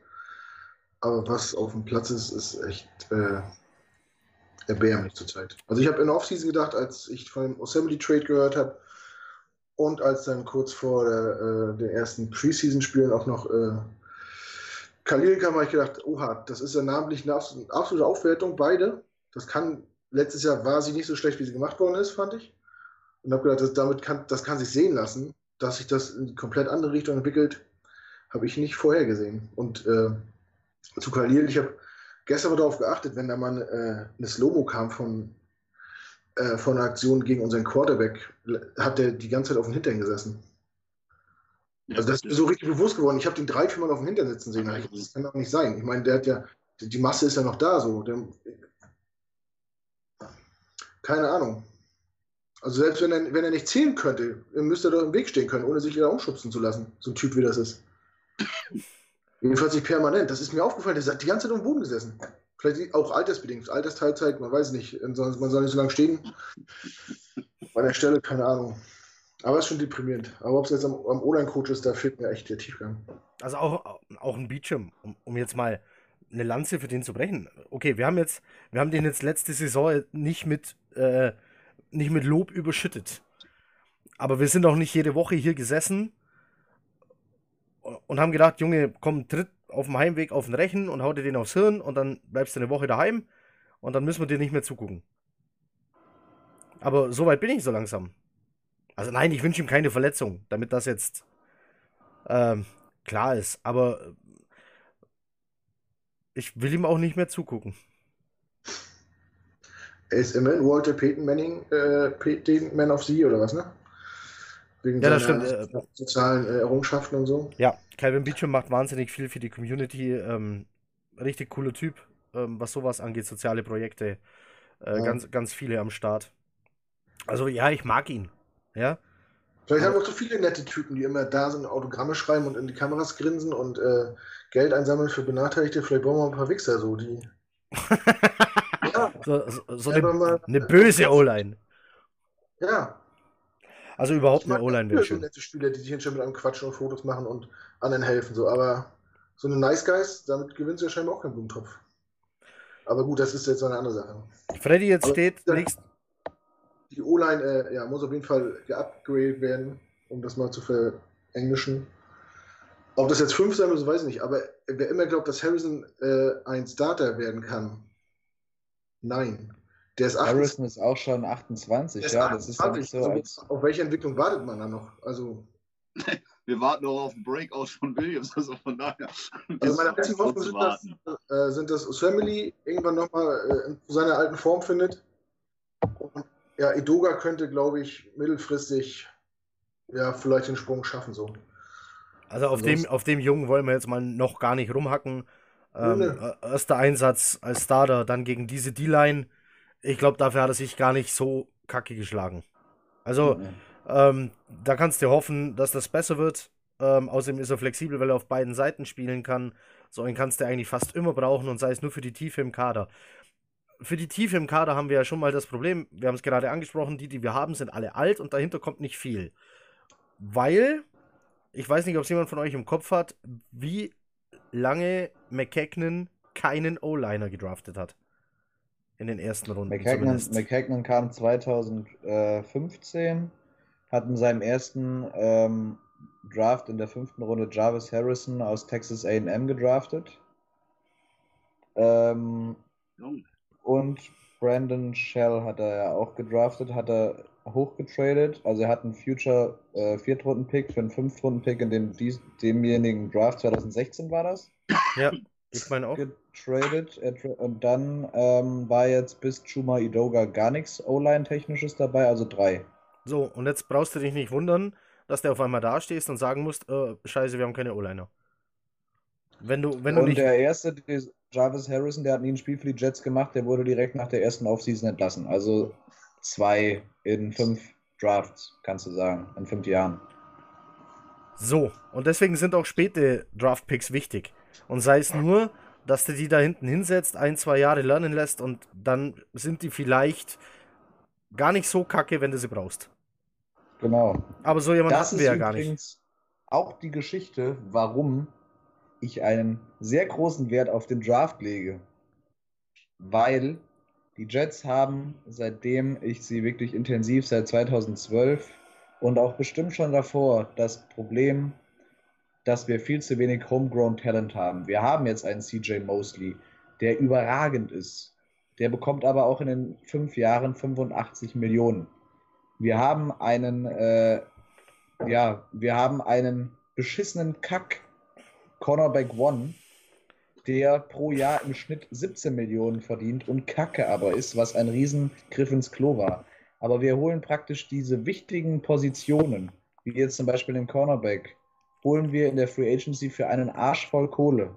aber was auf dem Platz ist, ist echt äh, erbärmlich zurzeit. Also ich habe in der Offseason gedacht, als ich von dem Assembly Trade gehört habe und als dann kurz vor der, äh, den ersten Preseason-Spielen auch noch äh, Khalil kam, habe ich gedacht, oha, das ist ja namentlich eine abs- absolute Aufwertung, beide. Das kann, letztes Jahr war sie nicht so schlecht, wie sie gemacht worden ist, fand ich und habe gedacht, das, damit kann, das kann sich sehen lassen, dass sich das in eine komplett andere Richtung entwickelt, habe ich nicht vorhergesehen. Und äh, zu Khalil, ich habe gestern darauf geachtet, wenn da mal äh, eine Slow-Mo kam von, äh, von einer Aktion gegen unseren Quarterback, hat der die ganze Zeit auf dem Hintern gesessen. Also das ist mir so richtig bewusst geworden. Ich habe den drei, vier Mal auf dem Hintern sitzen sehen. Das kann doch nicht sein. Ich meine, der hat ja, die Masse ist ja noch da so. Der, keine Ahnung. Also selbst wenn er, wenn er nicht zählen könnte, müsste er doch im Weg stehen können, ohne sich wieder umschubsen zu lassen. So ein Typ wie das ist. Jedenfalls nicht permanent. Das ist mir aufgefallen, der hat die ganze Zeit dem Boden gesessen. Vielleicht auch altersbedingt, Altersteilzeit, man weiß nicht. Man soll nicht so lange stehen. Bei der Stelle, keine Ahnung. Aber es ist schon deprimierend. Aber ob es jetzt am, am O-Line-Coach ist, da fehlt mir echt der Tiefgang. Also auch, auch ein Beecham, um, um jetzt mal eine Lanze für den zu brechen. Okay, wir haben jetzt, wir haben den jetzt letzte Saison nicht mit, äh, nicht mit Lob überschüttet. Aber wir sind auch nicht jede Woche hier gesessen und haben gedacht, Junge, komm, tritt auf dem Heimweg auf den Rechen und hau dir den aufs Hirn und dann bleibst du eine Woche daheim und dann müssen wir dir nicht mehr zugucken. Aber so weit bin ich so langsam. Also nein, ich wünsche ihm keine Verletzung, damit das jetzt ähm, klar ist. Aber ich will ihm auch nicht mehr zugucken. Er ist immerhin Walter Peyton Manning, äh, Peyton Man of the oder was, ne? Wegen Ja, das stimmt, äh, sozialen äh, Errungenschaften und so. Ja, Calvin Beecham macht wahnsinnig viel für die Community. Ähm, richtig cooler Typ, ähm, was sowas angeht, soziale Projekte. Äh, Ja. ganz, ganz viele am Start. Also ja, ich mag ihn. Ja. Vielleicht haben wir auch so viele nette Typen, die immer da sind, Autogramme schreiben und in die Kameras grinsen und äh, Geld einsammeln für Benachteiligte. Vielleicht brauchen wir ein paar Wichser, so die. ja, So, so, so eine, eine böse O-Line. ja. Also überhaupt eine O-Line wäre schön. nette Spieler, die sich hinstellen mit einem quatschen und Fotos machen und anderen helfen. So. Aber so eine Nice Guys, damit gewinnst du ja scheinbar auch keinen Blumentopf. Aber gut, das ist jetzt so eine andere Sache. Freddy jetzt Aber- steht nächst, Die O-Line äh, ja, muss auf jeden Fall geupgradet werden, um das mal zu verenglischen. Ob das jetzt fünf sein muss, weiß ich nicht. Aber wer immer glaubt, dass Harrison äh, ein Starter werden kann, nein. Der ist 28. Harrison ist auch schon 28, der ist ja. Das ist 28. so, also, als. auf welche Entwicklung wartet man da noch? Also, Wir warten auch auf den Breakout von Williams, also von daher. also meine kurz Hoffnung sind, dass, warten. äh, sind, dass Family irgendwann nochmal äh, in seiner alten Form findet. Und ja, Idoga könnte, glaube ich, mittelfristig ja, vielleicht den Sprung schaffen. So. also auf dem, Ansonsten- auf dem Jungen wollen wir jetzt mal noch gar nicht rumhacken. Ähm, äh, erster Einsatz als Starter, dann gegen diese D-Line. Ich glaube, dafür hat er sich gar nicht so kacke geschlagen. Also, Mhm. Ähm, da kannst du hoffen, dass das besser wird. Ähm, außerdem ist er flexibel, weil er auf beiden Seiten spielen kann. So einen kannst du eigentlich fast immer brauchen und sei es nur für die Tiefe im Kader. Für die Tiefe im Kader haben wir ja schon mal das Problem, wir haben es gerade angesprochen, die, die wir haben, sind alle alt und dahinter kommt nicht viel. Weil, ich weiß nicht, ob es jemand von euch im Kopf hat, wie lange McKechnie keinen O-Liner gedraftet hat. In den ersten Runden McHagnon. McHagnon kam 2015, hat in seinem ersten ähm, Draft in der fünften Runde Jarvis Harrison aus Texas AM gedraftet. Ähm, und Brandon Shell hat er ja auch gedraftet, hat er hochgetradet. Also er hat einen Future äh, Viertrunden-Pick für einen Fünftrunden-Pick in dem, dies, demjenigen Draft 2016 war das Ja, ich meine auch. getradet. Tra und dann ähm, war jetzt bis Chuma Idoga gar nichts O-Line-Technisches dabei, also drei. So, und jetzt brauchst du dich nicht wundern, dass der auf einmal da stehst und sagen musst, äh, scheiße, wir haben keine O-Liner. Wenn du, wenn du und nicht. der erste, Jarvis Harrison, der hat nie ein Spiel für die Jets gemacht, der wurde direkt nach der ersten Offseason entlassen. Also zwei in fünf Drafts, kannst du sagen, in fünf Jahren. So, und deswegen sind auch späte Draft-Picks wichtig. Und sei es nur, dass du die da hinten hinsetzt, ein, zwei Jahre lernen lässt und dann sind die vielleicht gar nicht so kacke, wenn du sie brauchst. Genau. Aber so jemanden Das hatten wir ja gar nicht. auch die Geschichte, warum ich einen sehr großen Wert auf den Draft lege. Weil die Jets haben, seitdem ich sie wirklich intensiv seit 2012 und auch bestimmt schon davor, das Problem, dass wir viel zu wenig Homegrown Talent haben. Wir haben jetzt einen CJ Mosley, der überragend ist. Der bekommt aber auch in den fünf Jahren 85 Millionen. Wir haben einen, äh, ja, wir haben einen beschissenen Kack Cornerback One, der pro Jahr im Schnitt 17 Millionen verdient und Kacke aber ist, was ein Riesengriff ins Klo war. Aber wir holen praktisch diese wichtigen Positionen, wie jetzt zum Beispiel den Cornerback, holen wir in der Free Agency für einen Arsch voll Kohle.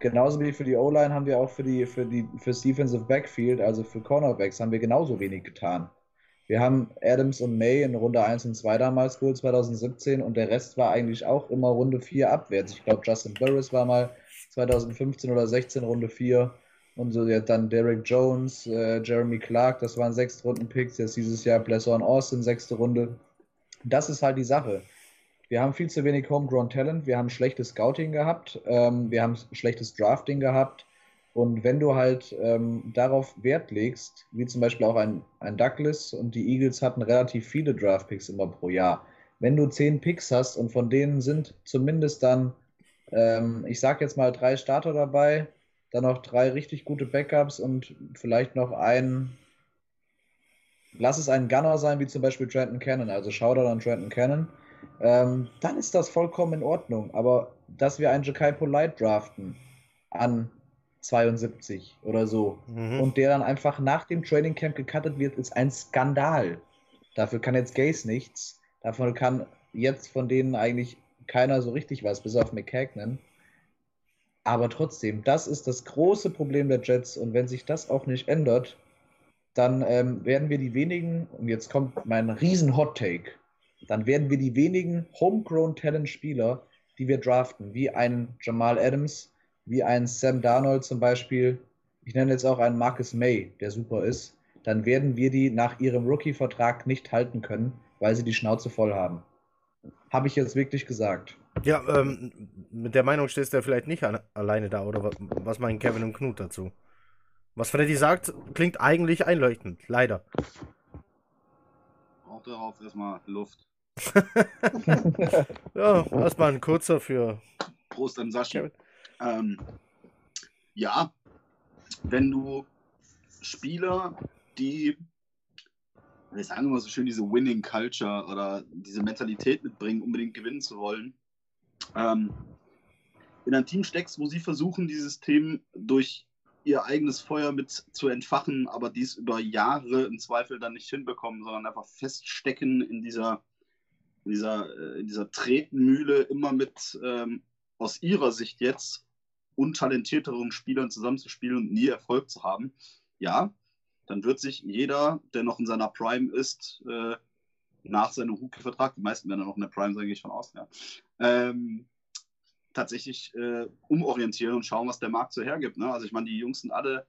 Genauso wie für die O-Line haben wir auch für die, für die, fürs Defensive Backfield, also für Cornerbacks, haben wir genauso wenig getan. Wir haben Adams und May in Runde 1 und 2 damals geholt, 2017, und der Rest war eigentlich auch immer Runde 4 abwärts. Ich glaube, Justin Burris war mal 2015 oder 16 Runde 4. Und so jetzt dann Derek Jones, äh, Jeremy Clark, das waren sechs Runden Picks. Jetzt dieses Jahr Blesson Austin, sechste Runde. Das ist halt die Sache. Wir haben viel zu wenig Homegrown Talent, wir haben schlechtes Scouting gehabt, ähm, wir haben schlechtes Drafting gehabt. Und wenn du halt ähm, darauf Wert legst, wie zum Beispiel auch ein, ein Douglas und die Eagles hatten relativ viele Draftpicks immer pro Jahr. wenn du zehn Picks hast und von denen sind zumindest dann, ähm, ich sag jetzt mal drei Starter dabei, dann noch drei richtig gute Backups und vielleicht noch ein, lass es ein Gunner sein, wie zum Beispiel Trenton Cannon, also Shoutout an Trenton Cannon, ähm, dann ist das vollkommen in Ordnung. Aber dass wir einen Jakai Polite draften an 72 oder so Mhm. und der dann einfach nach dem Training Camp gecuttet wird, ist ein Skandal. Dafür kann jetzt Gaze nichts. Davon kann jetzt von denen eigentlich keiner so richtig was, bis auf McCagnon. Aber trotzdem, das ist das große Problem der Jets. Und wenn sich das auch nicht ändert, dann ähm, werden wir die wenigen, und jetzt kommt mein riesen Hot Take, dann werden wir die wenigen Homegrown Talent Spieler, die wir draften, wie einen Jamal Adams, wie einen Sam Darnold zum Beispiel, ich nenne jetzt auch einen Marcus May, der super ist, dann werden wir die nach ihrem Rookie-Vertrag nicht halten können, weil sie die Schnauze voll haben. Habe ich jetzt wirklich gesagt. Ja, ähm, mit der Meinung stehst du ja vielleicht nicht an, alleine da, oder was, was meinen Kevin und Knut dazu? Was Freddy sagt, klingt eigentlich einleuchtend, leider. Auch darauf erstmal Luft. Ja, erstmal ein kurzer für Prost an Sascha. Ähm, ja, wenn du Spieler, die, wir sagen immer so schön, diese Winning Culture oder diese Mentalität mitbringen, unbedingt gewinnen zu wollen, ähm, in ein Team steckst, wo sie versuchen, dieses Team durch ihr eigenes Feuer mit zu entfachen, aber dies über Jahre im Zweifel dann nicht hinbekommen, sondern einfach feststecken in dieser, in dieser, äh, in dieser Tretmühle, immer mit ähm, aus ihrer Sicht jetzt untalentierteren Spielern zusammenzuspielen und nie Erfolg zu haben, ja, dann wird sich jeder, der noch in seiner Prime ist, äh, nach seinem Rookie-Vertrag, die meisten werden dann noch in der Prime gehe ich von aus, ja, ähm, tatsächlich äh, umorientieren und schauen, was der Markt so hergibt. Ne? Also ich meine, die Jungs sind alle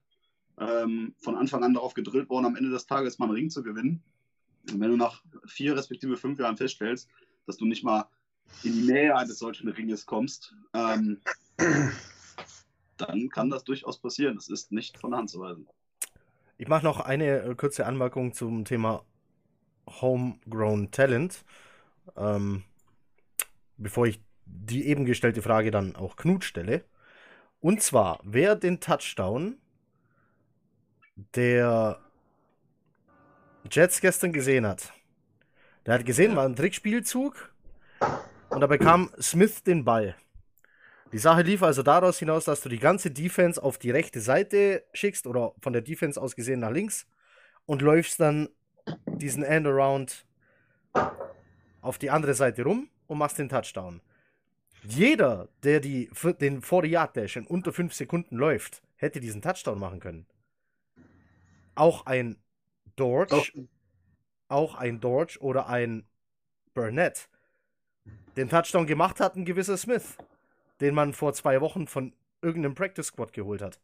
ähm, von Anfang an darauf gedrillt worden, am Ende des Tages mal einen Ring zu gewinnen. Wenn du nach vier respektive fünf Jahren feststellst, dass du nicht mal in die Nähe eines solchen Ringes kommst, ähm, dann kann das durchaus passieren. Das ist nicht von der Hand zu weisen. Ich mache noch eine äh, kurze Anmerkung zum Thema Homegrown Talent, ähm, bevor ich die eben gestellte Frage dann auch Knut stelle. Und zwar, wer den Touchdown der Jets gestern gesehen hat, der hat gesehen, war ein Trickspielzug und da bekam Smith den Ball. Die Sache lief also daraus hinaus, dass du die ganze Defense auf die rechte Seite schickst oder von der Defense aus gesehen nach links und läufst dann diesen Endaround auf die andere Seite rum und machst den Touchdown. Jeder, der die, den 40-Yard-Dash in unter 5 Sekunden läuft, hätte diesen Touchdown machen können. Auch ein Dortch, Auch- auch ein Dortch oder ein Burnett. Den Touchdown gemacht hat ein gewisser Smith, den man vor zwei Wochen von irgendeinem Practice Squad geholt hat.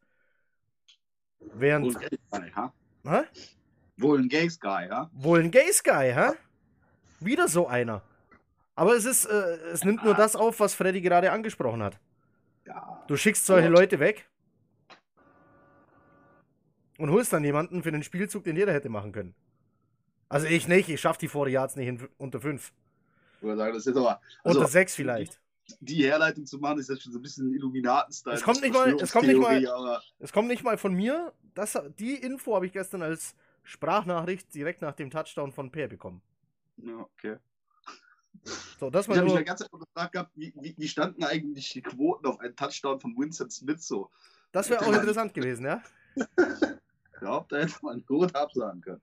Wohl Während. ein Gays Guy, ha? Hä? Wohl ein Gays Guy, ja? Wohl ein Gays Guy, hä? Wieder so einer. Aber es ist, äh, es nimmt nur das auf, was Freddy gerade angesprochen hat. Ja. Du schickst solche. Leute weg und holst dann jemanden für den Spielzug, den jeder hätte machen können. Also ich nicht, ich schaff die 40 Yards nicht in, unter 5. Ich würde sagen, das ist jetzt aber. Also, unter 6 vielleicht. die Herleitung zu machen, ist jetzt schon so ein bisschen Illuminaten-Style. Es kommt nicht mal- es kommt nicht mal- Verschwörungstheorie, Aber Es kommt nicht mal von mir. Das, die Info habe ich gestern als Sprachnachricht direkt nach dem Touchdown von Peer bekommen. ja, okay. So, das Ich war habe mich nur, ja ganz einfach gefragt gehabt, wie, wie, wie standen eigentlich die Quoten auf einen Touchdown von Winston Smith so? das wäre auch interessant gewesen, ja? Ich glaube, da hätte man gut absagen können.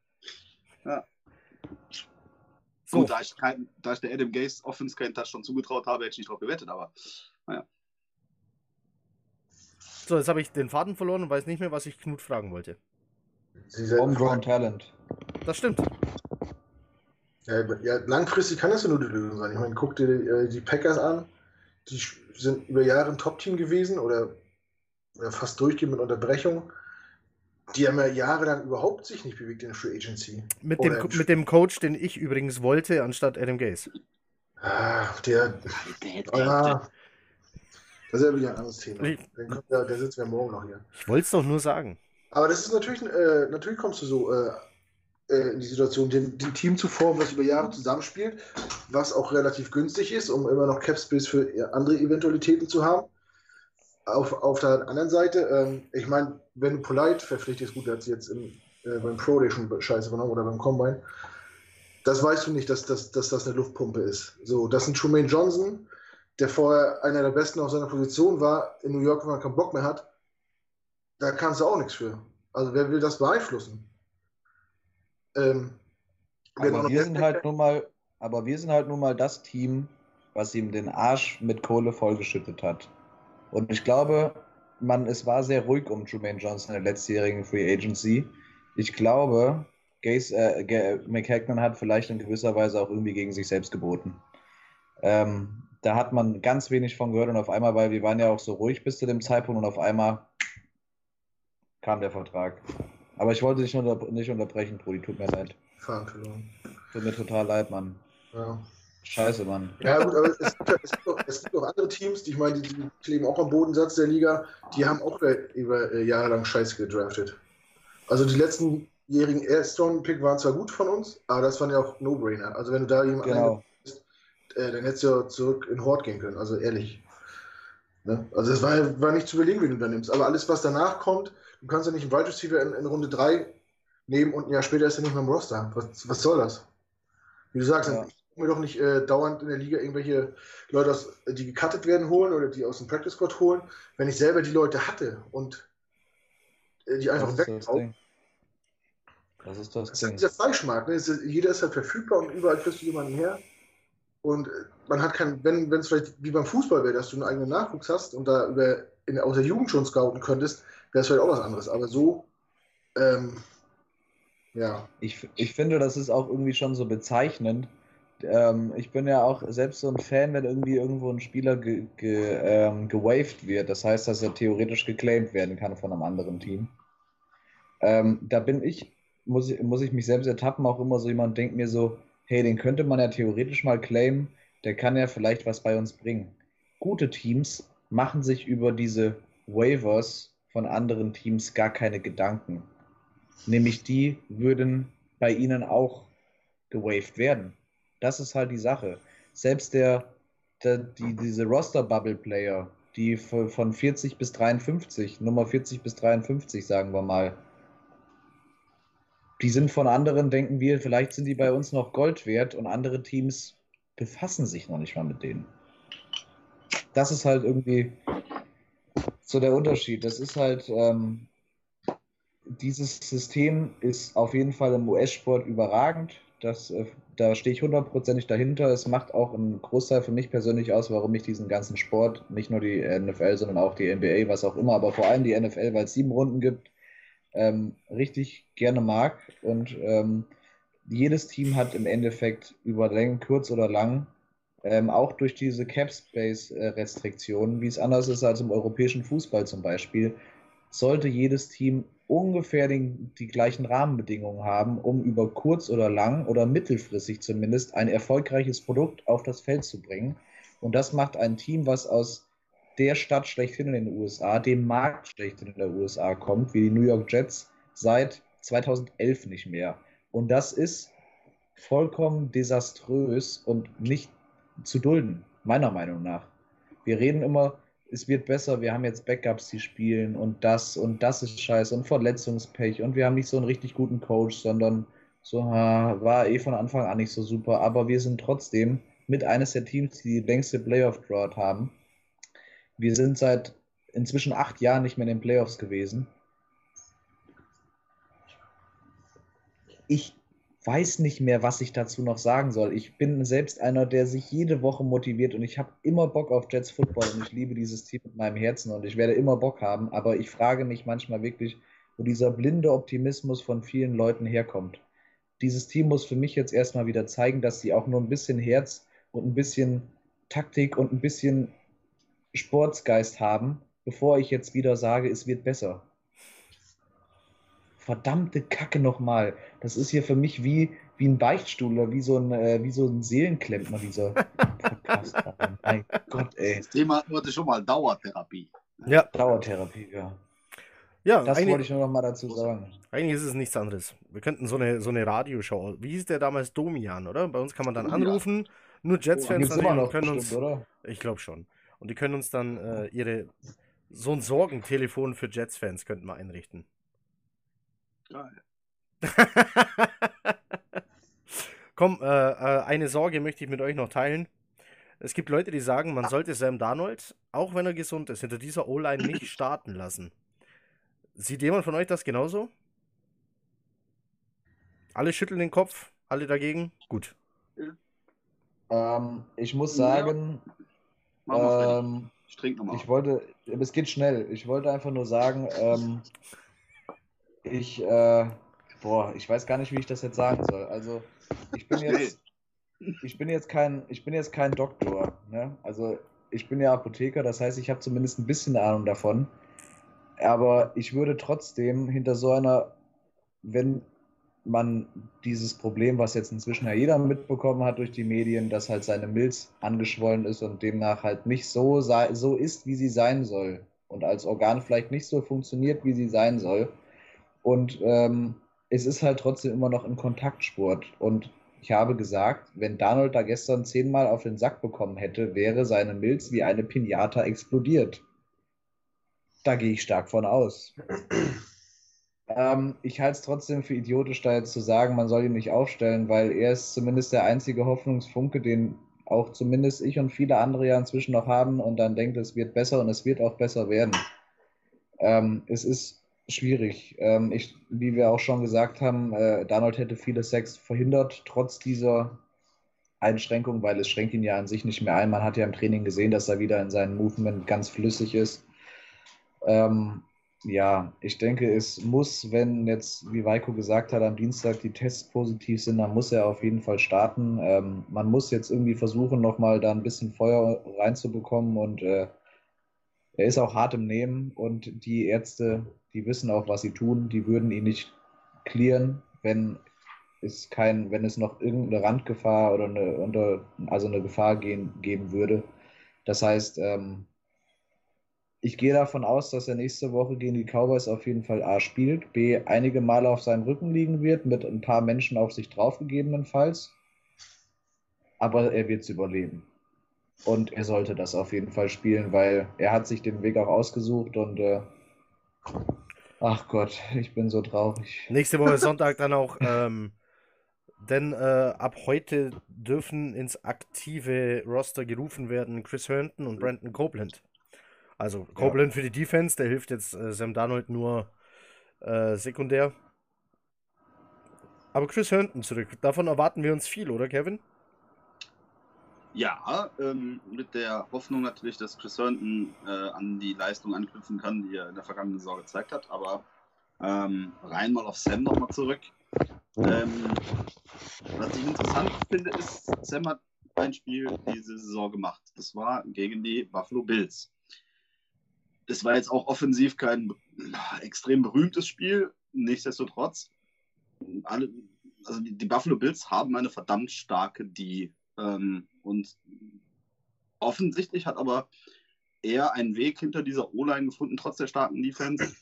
So, Gut, da ich, kein, da ich der Adam Gaze Offense keinen Touchdown zugetraut habe, hätte ich nicht drauf gewettet, aber so jetzt habe ich den Faden verloren und weiß nicht mehr, was ich Knut fragen wollte. Diese Homegrown Talent. Das stimmt. Ja, ja, langfristig kann das ja nur die Lösung sein. Ich meine, guck dir äh, die Packers an. Die sind über Jahre ein Top-Team gewesen oder, oder fast durchgehend mit Unterbrechung. Die haben ja jahrelang überhaupt sich nicht bewegt in der Free Agency. Mit dem, mit dem Coach, den ich übrigens wollte, anstatt Adam Gaze. Ah, der. Ah, das ist ja wieder ein anderes Thema. Ich- Dann kommt der, der sitzen wir morgen noch hier. Ich wollte es doch nur sagen. Aber das ist natürlich, äh, natürlich kommst du so äh, äh, in die Situation, den, den Team zu formen, was über Jahre zusammenspielt, was auch relativ günstig ist, um immer noch Capspace für andere Eventualitäten zu haben. Auf, auf der anderen Seite, ähm, ich meine, wenn du Polite verpflichtest, gut, sie jetzt im, äh, beim Pro Day schon scheiße genommen oder beim Combine, das weißt du nicht, dass, dass, dass das eine Luftpumpe ist. So, das ist ein Trumaine Johnson, der vorher einer der Besten auf seiner Position war, in New York, wenn man keinen Bock mehr hat, da kannst du auch nichts für. Also wer will das beeinflussen? Ähm, aber wir sind halt nun mal, aber wir sind halt nun mal das Team, was ihm den Arsch mit Kohle vollgeschüttet hat. Und ich glaube, man, es war sehr ruhig um Jermaine Johnson in der letztjährigen Free Agency. Ich glaube, Gaze, äh, McHagnon hat vielleicht in gewisser Weise auch irgendwie gegen sich selbst geboten. Ähm, da hat man ganz wenig von gehört und auf einmal, weil wir waren ja auch so ruhig bis zu dem Zeitpunkt und auf einmal kam der Vertrag. Aber ich wollte dich nicht, unter nicht unterbrechen, Brudi, tut mir leid. Fahren Tut mir total leid, Mann. Ja. Scheiße, Mann. Ja, gut, aber es gibt, es, gibt auch, es gibt, auch, andere Teams, die ich meine, die, die kleben auch am Bodensatz der Liga, die haben auch über, äh, Jahre lang Scheiße gedraftet. Also die letzten jährigen Erstrunden-Pick waren zwar gut von uns, aber das waren ja auch No-Brainer. Also wenn du da jemanden genau. bist, äh, dann hättest du ja zurück in Hort gehen können, also ehrlich. Ne? Also es war, war nicht zu überlegen, wie du da nimmst. Aber alles, was danach kommt, du kannst ja nicht einen Wide Receiver in, in, Runde 3 nehmen und ein Jahr später ist er nicht mehr im Roster. Was, was soll das? Wie du sagst, ja. Mir doch nicht äh, dauernd in der Liga irgendwelche Leute, aus, die gecuttet werden, holen oder die aus dem Practice Squad holen, wenn ich selber die Leute hatte und äh, die einfach wegkaufe. Das ist das, das ist dieser Fleischmarkt. Ne? Ist, jeder ist halt verfügbar und überall kriegst du jemanden her. Und äh, man hat kein, wenn es vielleicht wie beim Fußball wäre, dass du einen eigenen Nachwuchs hast und da über, in, aus der Jugend schon scouten könntest, wäre es vielleicht auch was anderes. Aber so, ähm, ja. Ich, ich finde, das ist auch irgendwie schon so bezeichnend. Ähm, ich bin ja auch selbst so ein Fan, wenn irgendwie irgendwo ein Spieler ge, ge, ähm, gewaved wird. Das heißt, dass er theoretisch geclaimed werden kann von einem anderen Team. Ähm, da bin ich muss ich, muss ich mich selbst ertappen, auch immer so jemand denkt mir so, hey, den könnte man ja theoretisch mal claimen, der kann ja vielleicht was bei uns bringen. Gute Teams machen sich über diese Waivers von anderen Teams gar keine Gedanken. Nämlich die würden bei ihnen auch gewaved werden. Das ist halt die Sache. Selbst der, der die, diese Roster-Bubble-Player, die von 40 bis 53, Nummer 40 bis 53, sagen wir mal, die sind von anderen, denken wir, vielleicht sind die bei uns noch Gold wert und andere Teams befassen sich noch nicht mal mit denen. Das ist halt irgendwie so der Unterschied. Das ist halt, ähm, dieses System ist auf jeden Fall im US-Sport überragend. Das, äh, da stehe ich hundertprozentig dahinter. Es macht auch einen Großteil für mich persönlich aus, warum ich diesen ganzen Sport, nicht nur die NFL, sondern auch die NBA, was auch immer, aber vor allem die NFL, weil es sieben Runden gibt, ähm, richtig gerne mag. Und ähm, jedes Team hat im Endeffekt über Längen, kurz oder lang, ähm, auch durch diese Cap-Space-Restriktionen, wie es anders ist als im europäischen Fußball zum Beispiel, sollte jedes Team ungefähr den, die gleichen Rahmenbedingungen haben, um über kurz oder lang oder mittelfristig zumindest ein erfolgreiches Produkt auf das Feld zu bringen. Und das macht ein Team, was aus der Stadt schlechthin in den USA, dem Markt schlechthin in den USA kommt, wie die New York Jets seit 2011 nicht mehr. Und das ist vollkommen desaströs und nicht zu dulden, meiner Meinung nach. Wir reden immer, es wird besser, wir haben jetzt Backups, die spielen und das und das ist scheiße und Verletzungspech und wir haben nicht so einen richtig guten Coach, sondern so war eh von Anfang an nicht so super, aber wir sind trotzdem mit eines der Teams, die die längste Playoff-Drought haben wir sind seit inzwischen acht Jahren nicht mehr in den Playoffs gewesen. Ich weiß nicht mehr, was ich dazu noch sagen soll. Ich bin selbst einer, der sich jede Woche motiviert und ich habe immer Bock auf Jets Football und ich liebe dieses Team mit meinem Herzen und ich werde immer Bock haben, aber ich frage mich manchmal wirklich, wo dieser blinde Optimismus von vielen Leuten herkommt. Dieses Team muss für mich jetzt erstmal wieder zeigen, dass sie auch nur ein bisschen Herz und ein bisschen Taktik und ein bisschen Sportsgeist haben, bevor ich jetzt wieder sage, es wird besser. Verdammte Kacke nochmal. Das ist hier für mich wie, wie ein Beichtstuhl oder wie so ein, äh, wie so ein Seelenklempner, dieser Podcast. mein Gott, ey. Das Thema hatten wir schon mal Dauertherapie. Ja. Dauertherapie, ja. Ja, Das eigentlich, wollte ich nur noch mal dazu sagen. eigentlich ist es nichts anderes. Wir könnten so eine, so eine Radioshow. Wie hieß der damals? Domian, oder? Bei uns kann man dann Domian. anrufen. Nur Jets-Fans noch können bestimmt, uns. oder? Ich glaube schon. Und die können uns dann äh, ihre. So ein Sorgentelefon für Jets-Fans könnten wir einrichten. Geil. Komm, äh, äh, eine Sorge möchte ich mit euch noch teilen. Es gibt Leute, die sagen, man sollte Sam Darnold, auch wenn er gesund ist, hinter dieser O-Line nicht starten lassen. Sieht jemand von euch das genauso? Alle schütteln den Kopf, alle dagegen? Gut. Ähm, ich muss Ja. sagen, Freddy. ähm, Ich trinke nochmal. ich wollte, es geht schnell. Ich wollte einfach nur sagen, ähm, ich, äh, boah, ich weiß gar nicht, wie ich das jetzt sagen soll. Also, ich bin jetzt, ich bin jetzt kein, ich bin jetzt kein Doktor, ne? Also, ich bin ja Apotheker, das heißt, ich habe zumindest ein bisschen Ahnung davon. Aber ich würde trotzdem hinter so einer, wenn man dieses Problem, was jetzt inzwischen ja jeder mitbekommen hat durch die Medien, dass halt seine Milz angeschwollen ist und demnach halt nicht so, so ist, wie sie sein soll und als Organ vielleicht nicht so funktioniert, wie sie sein soll. Und ähm, es ist halt trotzdem immer noch ein Kontaktsport. Und ich habe gesagt, wenn Donald da gestern zehnmal auf den Sack bekommen hätte, wäre seine Milz wie eine Pinata explodiert. Da gehe ich stark von aus. Ähm, ich halte es trotzdem für idiotisch, da jetzt zu sagen, man soll ihn nicht aufstellen, weil er ist zumindest der einzige Hoffnungsfunke, den auch zumindest ich und viele andere ja inzwischen noch haben und dann denkt, es wird besser und es wird auch besser werden. Ähm, es ist schwierig. Ähm, ich, wie wir auch schon gesagt haben, äh, Donald hätte viele Sex verhindert, trotz dieser Einschränkung, weil es schränkt ihn ja an sich nicht mehr ein. Man hat ja im Training gesehen, dass er wieder in seinem Movement ganz flüssig ist. Ähm, ja, ich denke, es muss, wenn jetzt, wie Weiko gesagt hat, am Dienstag die Tests positiv sind, dann muss er auf jeden Fall starten. Ähm, man muss jetzt irgendwie versuchen, nochmal da ein bisschen Feuer reinzubekommen und äh, er ist auch hart im Nehmen und die Ärzte, die wissen auch, was sie tun, die würden ihn nicht clearen, wenn es kein, wenn es noch irgendeine Randgefahr oder eine, also eine Gefahr gehen, geben würde. Das heißt, ähm, ich gehe davon aus, dass er nächste Woche gegen die Cowboys auf jeden Fall A spielt, B einige Male auf seinem Rücken liegen wird, mit ein paar Menschen auf sich drauf gegebenenfalls. Aber er wird es überleben. Und er sollte das auf jeden Fall spielen, weil er hat sich den Weg auch ausgesucht und äh, ach Gott, ich bin so traurig. Nächste Woche Sonntag dann auch, ähm, denn äh, ab heute dürfen ins aktive Roster gerufen werden Chris Herndon und Brandon Copeland. Also Copeland für die Defense, der hilft jetzt äh, Sam Darnold nur äh, sekundär. Aber Chris Herndon zurück, davon erwarten wir uns viel, oder Kevin? Ja, ähm, mit der Hoffnung natürlich, dass Chris Herndon äh, an die Leistung anknüpfen kann, die er in der vergangenen Saison gezeigt hat. Aber ähm, rein mal auf Sam nochmal zurück. Ähm, was ich interessant finde, ist, Sam hat ein Spiel diese Saison gemacht. Das war gegen die Buffalo Bills. Es war jetzt auch offensiv kein extrem berühmtes Spiel. Nichtsdestotrotz, alle, also die, die Buffalo Bills haben eine verdammt starke D. Ähm, und offensichtlich hat aber er einen Weg hinter dieser O-Line gefunden, trotz der starken Defense.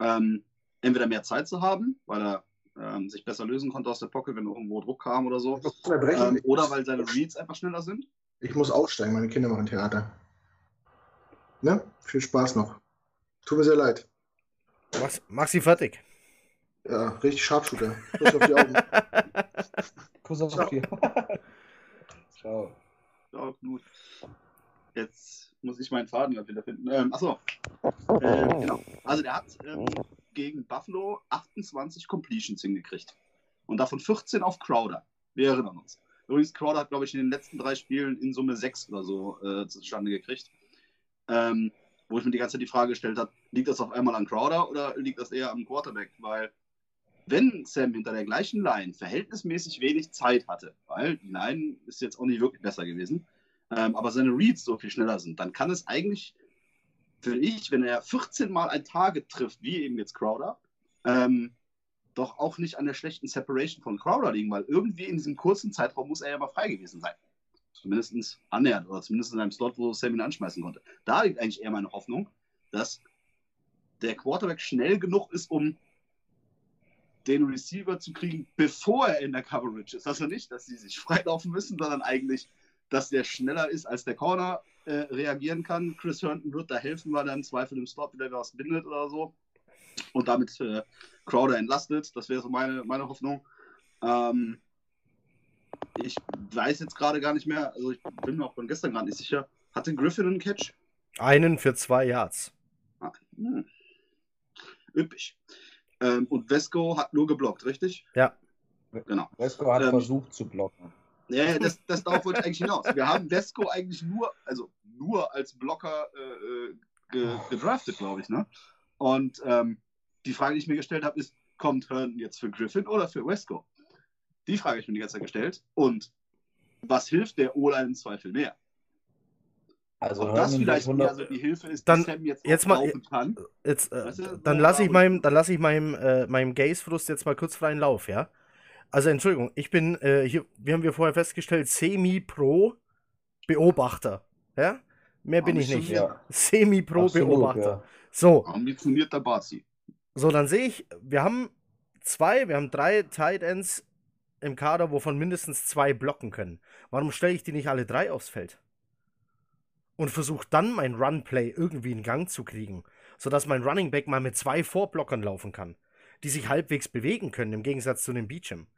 Ähm, entweder mehr Zeit zu haben, weil er ähm, sich besser lösen konnte aus der Pocket, wenn irgendwo Druck kam oder so. Ähm, oder weil seine Reads einfach schneller sind. Ich muss aussteigen, meine Kinder machen Theater. Ne? Viel Spaß noch. Tut mir sehr leid. Mach, mach sie fertig. Ja, richtig Sharpshooter. Kuss auf die Augen. Kuss auf die. Ciao. Ja, gut. Jetzt muss ich meinen Faden wieder finden. Ähm, achso. Ähm, genau. Also der hat ähm, gegen Buffalo 28 Completions hingekriegt. Und davon 14 auf Crowder. Wir erinnern uns. Übrigens, Crowder hat, glaube ich, in den letzten drei Spielen in Summe sechs oder so äh, zustande gekriegt. Ähm, wo ich mir die ganze Zeit die Frage gestellt habe, liegt das auf einmal an Crowder oder liegt das eher am Quarterback? Weil wenn Sam hinter der gleichen Line verhältnismäßig wenig Zeit hatte, weil die Line ist jetzt auch nicht wirklich besser gewesen, ähm, aber seine Reads so viel schneller sind, dann kann es eigentlich, finde ich, wenn er 14 Mal ein Target trifft, wie eben jetzt Crowder, ähm, doch auch nicht an der schlechten Separation von Crowder liegen, weil irgendwie in diesem kurzen Zeitraum muss er ja mal frei gewesen sein. Zumindest annähernd oder zumindest in einem Slot, wo Sam ihn anschmeißen konnte. Da liegt eigentlich eher meine Hoffnung, dass der Quarterback schnell genug ist, um den Receiver zu kriegen, bevor er in der Coverage ist. Also nicht, dass sie sich freilaufen müssen, sondern eigentlich, dass der schneller ist, als der Corner äh, reagieren kann. Chris Herndon wird da helfen, weil er im Zweifel im Stop wieder was bindet oder so und damit äh, Crowder entlastet. Das wäre so meine, meine Hoffnung. Ähm, ich weiß jetzt gerade gar nicht mehr, also ich bin mir auch von gestern gar nicht sicher. Hatte Griffin einen Catch? Einen für zwei Yards. Ah, hm. Üppig. Ähm, und Vesco hat nur geblockt, richtig? Ja. Genau. Vesco hat Ähm, versucht zu blocken. Ja, das, das darauf wollte ich eigentlich hinaus. Wir haben Vesco eigentlich nur, also nur als Blocker äh, äh, ge, gedraftet, glaube ich, ne? Und ähm, die Frage, die ich mir gestellt habe, ist, kommt Herndon jetzt für Griffin oder für Vesco? Die Frage habe ich mir die ganze Zeit gestellt. Und was hilft der O-Line im Zweifel mehr? Also Ob das vielleicht wird mehr 100 so die Hilfe ist, Dann die jetzt, jetzt mal- kann. Jetzt, äh, Weißt du, dann lasse ich meinem, dann lasse ich meinem, äh, meinem Gaze-Frust jetzt mal kurz freien Lauf, ja? Also Entschuldigung, ich bin, äh, hier, wie haben wir vorher festgestellt, Semi-Pro-Beobachter, ja? Mehr bin ich nicht. Ambitioniert. Ja, Semi-Pro-Beobachter. ja. So, Ambitionierter Bazi. so, dann sehe ich, wir haben zwei, wir haben drei Tight Ends im Kader, wovon mindestens zwei blocken können. Warum stelle ich die nicht alle drei aufs Feld? Und versuche dann mein Run-Play irgendwie in Gang zu kriegen, sodass mein Running Back mal mit zwei Vorblockern laufen kann, die sich halbwegs bewegen können, im Gegensatz zu dem Beecham.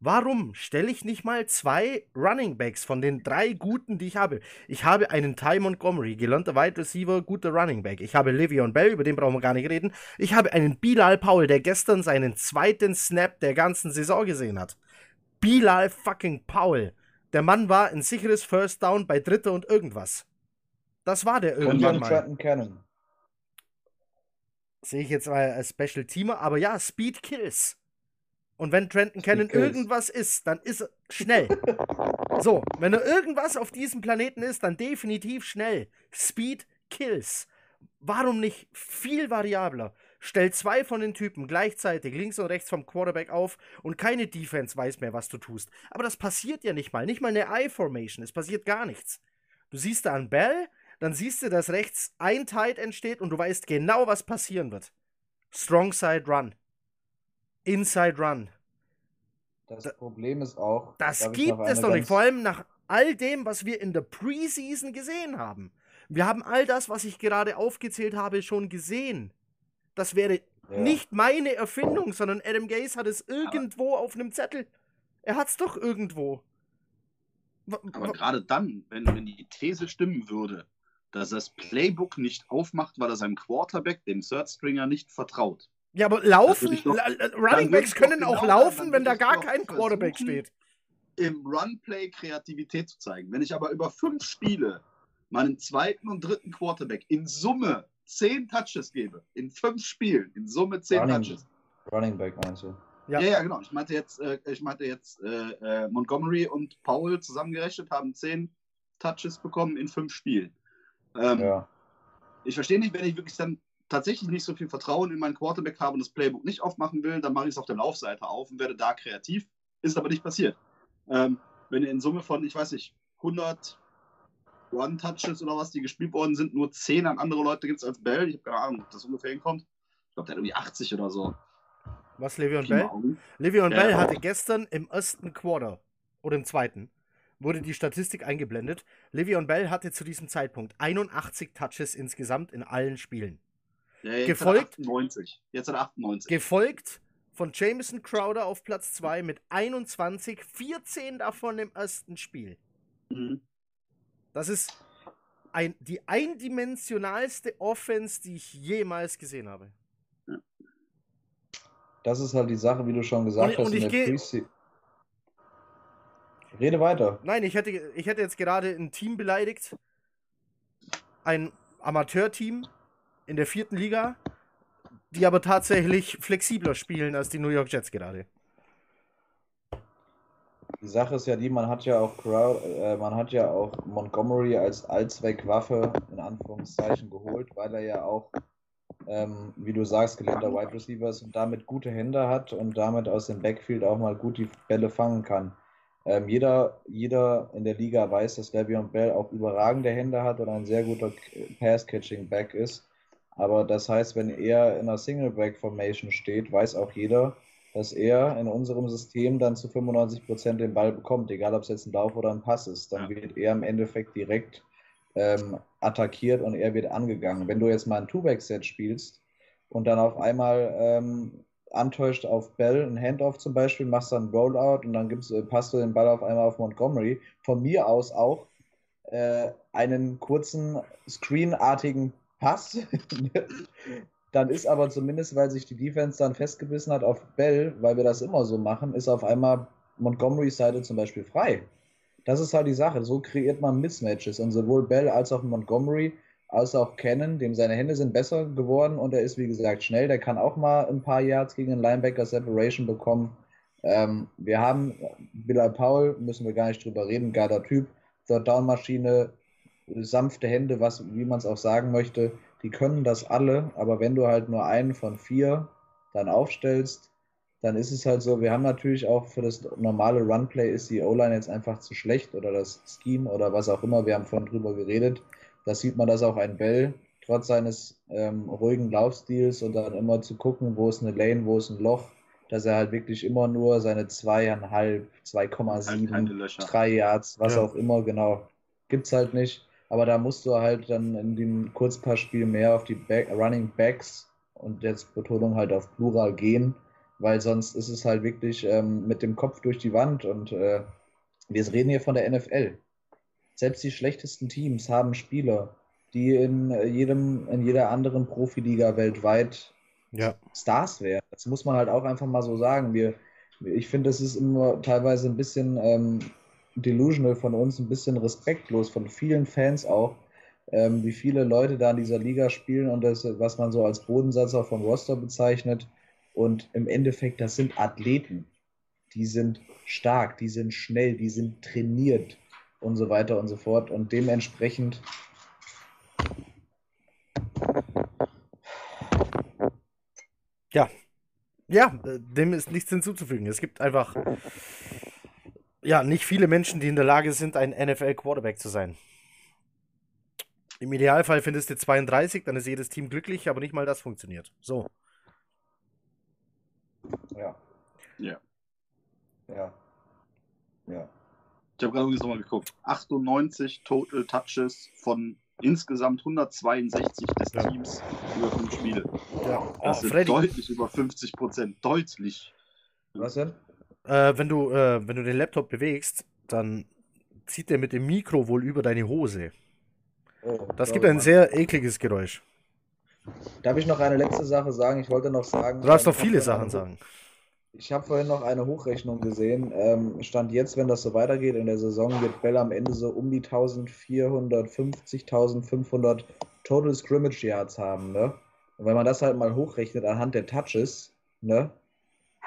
Warum stelle ich nicht mal zwei Running Backs von den drei guten, die ich habe? Ich habe einen Ty Montgomery, gelernter Wide Receiver, guter Running Back. Ich habe Le'Veon Bell, über den brauchen wir gar nicht reden. Ich habe einen Bilal Powell, der gestern seinen zweiten Snap der ganzen Saison gesehen hat. Bilal fucking Powell. Der Mann war ein sicheres First Down bei Dritter und irgendwas. Das war der Und irgendwann dann mal. Trenton Cannon. Sehe ich jetzt mal als Special Teamer, aber ja, Speed Kills. Und wenn Trenton Cannon kills. irgendwas ist, dann ist er schnell. so, wenn er irgendwas auf diesem Planeten ist, dann definitiv schnell. Speed Kills. Warum nicht viel variabler? Stell zwei von den Typen gleichzeitig links und rechts vom Quarterback auf und keine Defense weiß mehr, was du tust. Aber das passiert ja nicht mal. Nicht mal eine I-Formation. Es passiert gar nichts. Du siehst da einen Bell, dann siehst du, dass rechts ein Tight entsteht und du weißt genau, was passieren wird. Strong Side Run. Inside Run. Das Da- Problem ist auch. Das gibt es doch nicht. Vor allem nach all dem, was wir in der Preseason gesehen haben. Wir haben all das, was ich gerade aufgezählt habe, schon gesehen. Das wäre Ja. nicht meine Erfindung, sondern Adam Gaze hat es irgendwo auf einem Zettel. Er hat es doch irgendwo. W- Aber gerade dann, wenn, wenn die These stimmen würde, dass er das Playbook nicht aufmacht, weil er seinem Quarterback, dem Third Stringer, nicht vertraut. Ja, aber laufen, doch- Running Backs können genau auch laufen, wenn da gar kein Quarterback steht. Im Runplay Kreativität zu zeigen. Wenn ich aber über fünf Spiele meinen zweiten und dritten Quarterback in Summe zehn Touches gebe, in fünf Spielen, in Summe zehn Running, Touches. Running Back meinst du? Ja. Ja. ja, genau. Ich meinte jetzt, äh, ich meinte jetzt äh, äh, Montgomery und Powell zusammengerechnet haben zehn Touches bekommen in fünf Spielen. Ähm, Ja. Ich verstehe nicht, wenn ich wirklich dann tatsächlich nicht so viel Vertrauen in meinen Quarterback habe und das Playbook nicht aufmachen will, dann mache ich es auf der Laufseite auf und werde da kreativ. Ist aber nicht passiert. Ähm, wenn ihr in Summe von, ich weiß nicht, 100 Run-Touches oder was, die gespielt worden sind, nur 10 an andere Leute gibt es als Bell. Ich habe keine Ahnung, ob das ungefähr hinkommt. Ich glaube, der hat irgendwie 80 oder so. Was, Le'Veon Bell? Le'Veon Ja. Bell hatte gestern im ersten Quarter oder im zweiten wurde die Statistik eingeblendet. Le'Veon Bell hatte zu diesem Zeitpunkt 81 Touches insgesamt in allen Spielen. Ja, jetzt Gefolgt- Hat er 98. Jetzt hat er 98. Gefolgt von Jameson Crowder auf Platz 2 mit 21, 14 davon im ersten Spiel. Mhm. Das ist ein, die eindimensionalste Offense, die ich jemals gesehen habe. Das ist halt die Sache, wie du schon gesagt Und- hast. und in ich der geh- Prese- Rede weiter. Nein, ich hätte, ich hätte jetzt gerade ein Team beleidigt. Ein Amateurteam in der vierten Liga, die aber tatsächlich flexibler spielen als die New York Jets gerade. Die Sache ist ja die, man hat ja auch Crow, äh, man hat ja auch Montgomery als Allzweckwaffe in Anführungszeichen geholt, weil er ja auch, ähm, wie du sagst, gelernter Wide Receiver ist und damit gute Hände hat und damit aus dem Backfield auch mal gut die Bälle fangen kann. Ähm, jeder, jeder in der Liga weiß, dass Le'Veon Bell auch überragende Hände hat und ein sehr guter Pass-Catching-Back ist. Aber das heißt, wenn er in einer Single-Back-Formation steht, weiß auch jeder, dass er in unserem System dann zu 95% den Ball bekommt, egal ob es jetzt ein Lauf oder ein Pass ist. Dann wird er im Endeffekt direkt ähm, attackiert und er wird angegangen. Wenn du jetzt mal ein Two-Back-Set spielst und dann auf einmal ähm, antäuscht auf Bell, ein Handoff zum Beispiel, machst dann Rollout und dann gibt's, äh, passt du den Ball auf einmal auf Montgomery. Von mir aus auch äh, einen kurzen Screenartigen Pass. dann ist aber zumindest, weil sich die Defense dann festgebissen hat auf Bell, weil wir das immer so machen, ist auf einmal Montgomerys Seite zum Beispiel frei. Das ist halt die Sache. So kreiert man Mismatches. Und sowohl Bell als auch Montgomery als auch Cannon, dem seine Hände sind besser geworden und er ist, wie gesagt, schnell. Der kann auch mal ein paar Yards gegen einen Linebacker Separation bekommen. Ähm, wir haben Bilal Paul, müssen wir gar nicht drüber reden, geiler Typ. Third Down Maschine, sanfte Hände, was, wie man es auch sagen möchte. Die können das alle, aber wenn du halt nur einen von vier dann aufstellst, dann ist es halt so, wir haben natürlich auch für das normale Runplay ist die O-Line jetzt einfach zu schlecht oder das Scheme oder was auch immer, wir haben vorhin drüber geredet. Da sieht man, dass auch ein Bell trotz seines ähm, ruhigen Laufstils und dann immer zu gucken, wo ist eine Lane, wo ist ein Loch, dass er halt wirklich immer nur seine zweieinhalb, 2,7, drei Yards, was ja. auch immer, genau, gibt es halt nicht. Aber da musst du halt dann in dem Kurzpassspiel mehr auf die Back, Running Backs und jetzt Betonung halt auf Plural gehen weil sonst ist es halt wirklich ähm, mit dem Kopf durch die Wand und äh, wir reden hier von der NFL. Selbst die schlechtesten Teams haben Spieler, die in äh, jedem, in jeder anderen Profiliga weltweit ja. Stars wären. Das muss man halt auch einfach mal so sagen. Wir, ich finde, das ist immer teilweise ein bisschen ähm, delusional von uns, ein bisschen respektlos von vielen Fans auch, ähm, wie viele Leute da in dieser Liga spielen und das, was man so als Bodensatzer vom Roster bezeichnet. Und im Endeffekt, das sind Athleten. Die sind stark, die sind schnell, die sind trainiert und so weiter und so fort. Und dementsprechend. Ja. Ja, dem ist nichts hinzuzufügen. Es gibt einfach ja nicht viele Menschen, die in der Lage sind, ein NFL-Quarterback zu sein. Im Idealfall findest du 32, dann ist jedes Team glücklich, aber nicht mal das funktioniert. So. Ja. Ja. Ja. Ja. Ich habe gerade übrigens nochmal geguckt. 98 Total Touches von insgesamt 162 des ja. Teams über fünf Spiele. Ja. Das oh, sind Freddy. deutlich über 50 Prozent. Deutlich. Was denn? Äh, wenn, du, äh, wenn du den Laptop bewegst, dann zieht der mit dem Mikro wohl über deine Hose. Oh, das gibt ein sehr ekliges Geräusch. Darf ich noch eine letzte Sache sagen? Ich wollte noch sagen. Du darfst noch viele Sachen sagen. Ich habe vorhin noch eine Hochrechnung gesehen. Ähm, Stand jetzt, wenn das so weitergeht in der Saison, wird Bell am Ende so um die 1450, 1500 Total Scrimmage Yards haben. Ne? Und wenn man das halt mal hochrechnet anhand der Touches, ne,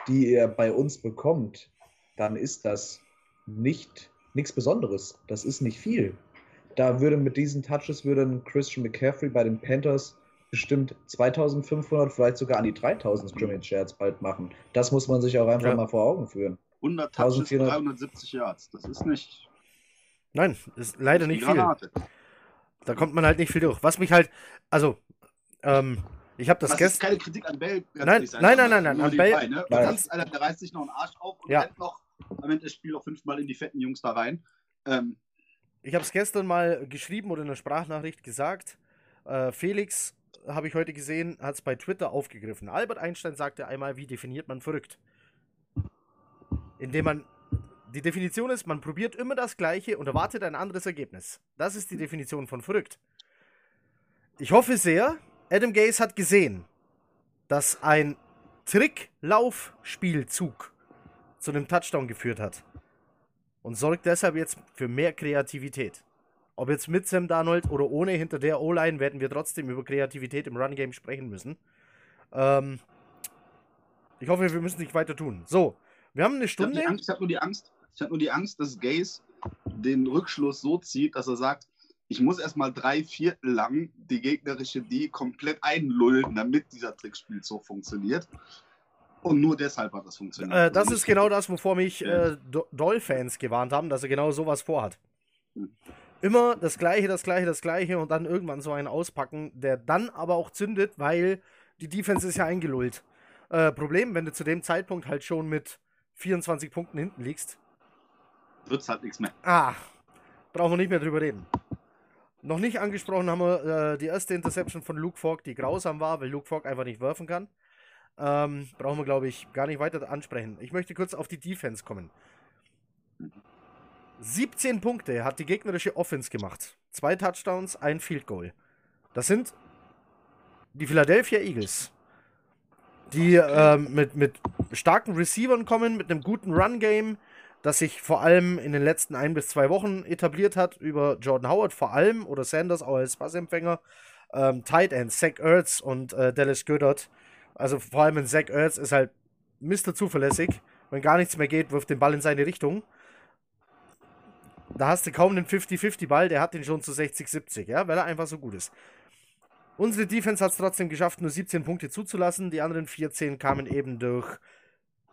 die er bei uns bekommt, dann ist das nicht nichts Besonderes. Das ist nicht viel. Da würde mit diesen Touches würde Christian McCaffrey bei den Panthers bestimmt 2500, vielleicht sogar an die 3000 Scrimmage Yards bald machen. Das muss man sich auch einfach ja. mal vor Augen führen. 100 Touches, 370 Yards. Das ist nicht. Nein, ist leider nicht viel. Da kommt man halt nicht viel durch. Was mich halt, also, ähm, ich habe das, das gestern. keine Kritik an Bell. Nein, nein, nein, nein, nein, an Bell. Bei, ne? Kannst, einer, der reißt sich noch einen Arsch auf und ja. rennt noch am Ende des Spiels auch fünfmal in die fetten Jungs da rein. Ähm, ich habe es gestern mal geschrieben oder in einer Sprachnachricht gesagt. Äh, Felix habe ich heute gesehen, hat es bei Twitter aufgegriffen. Albert Einstein sagte einmal, wie definiert man verrückt? Indem man. Die Definition ist, man probiert immer das Gleiche und erwartet ein anderes Ergebnis. Das ist die Definition von verrückt. Ich hoffe sehr, Adam Gaze hat gesehen, dass ein Trick-Lauf-Spielzug zu einem Touchdown geführt hat und sorgt deshalb jetzt für mehr Kreativität. Ob jetzt mit Sam Darnold oder ohne hinter der O-Line, werden wir trotzdem über Kreativität im Run-Game sprechen müssen. Ähm, ich hoffe, wir müssen nicht weiter tun. So, wir haben eine Stunde. Ich habe hab nur die Angst, ich habe nur die Angst, dass Gaze den Rückschluss so zieht, dass er sagt, ich muss erstmal drei Viertel lang die gegnerische D komplett einlullen, damit dieser Trickspielzug funktioniert. Und nur deshalb hat das funktioniert. Äh, das ist genau das, wovor mich äh, Doll-Fans gewarnt haben, dass er genau sowas vorhat. Hm. Immer das Gleiche, das Gleiche, das Gleiche und dann irgendwann so einen auspacken, der dann aber auch zündet, weil die Defense ist ja eingelullt. Äh, Problem, wenn du zu dem Zeitpunkt halt schon mit 24 Punkten hinten liegst. Wird's halt nichts mehr. Ah, brauchen wir nicht mehr drüber reden. Noch nicht angesprochen haben wir äh, die erste Interception von Luke Falk, die grausam war, weil Luke Falk einfach nicht werfen kann. Ähm, brauchen wir, glaube ich, gar nicht weiter ansprechen. Ich möchte kurz auf die Defense kommen. 17 Punkte hat die gegnerische Offense gemacht. Zwei Touchdowns, ein Field Goal. Das sind die Philadelphia Eagles, die ähm, mit, mit starken Receivern kommen, mit einem guten Run-Game, das sich vor allem in den letzten ein bis zwei Wochen etabliert hat, über Jordan Howard vor allem oder Sanders auch als Passempfänger, ähm, Tight End, Zach Ertz und äh, Dallas Goddard. Also vor allem ein Zach Ertz ist halt Mr. zuverlässig. Wenn gar nichts mehr geht, wirft den Ball in seine Richtung. Da hast du kaum einen 50-50-Ball, der hat den schon zu 60-70, ja, weil er einfach so gut ist. Unsere Defense hat es trotzdem geschafft, nur 17 Punkte zuzulassen. Die anderen 14 kamen eben durch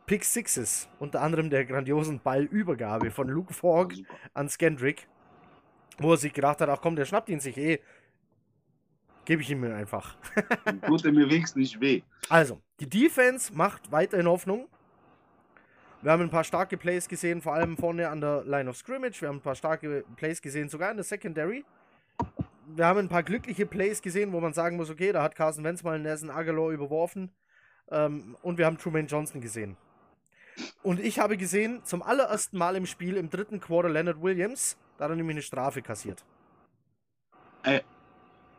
Pick Sixes, unter anderem der grandiosen Ballübergabe von Luke Falk an Skendrick, wo er sich gedacht hat, ach komm, der schnappt ihn sich eh. Gebe ich ihm einfach. Tut er mir wenigstens nicht weh. Also, die Defense macht weiterhin Hoffnung. Wir haben ein paar starke Plays gesehen, vor allem vorne an der Line of Scrimmage. Wir haben ein paar starke Plays gesehen, sogar in der Secondary. Wir haben ein paar glückliche Plays gesehen, wo man sagen muss, okay, da hat Carson Wentz mal Nelson Aguilar überworfen. Ähm, und wir haben Truman Johnson gesehen. Und ich habe gesehen, zum allerersten Mal im Spiel, im dritten Quarter, Leonard Williams, da hat er nämlich eine Strafe kassiert. Ey,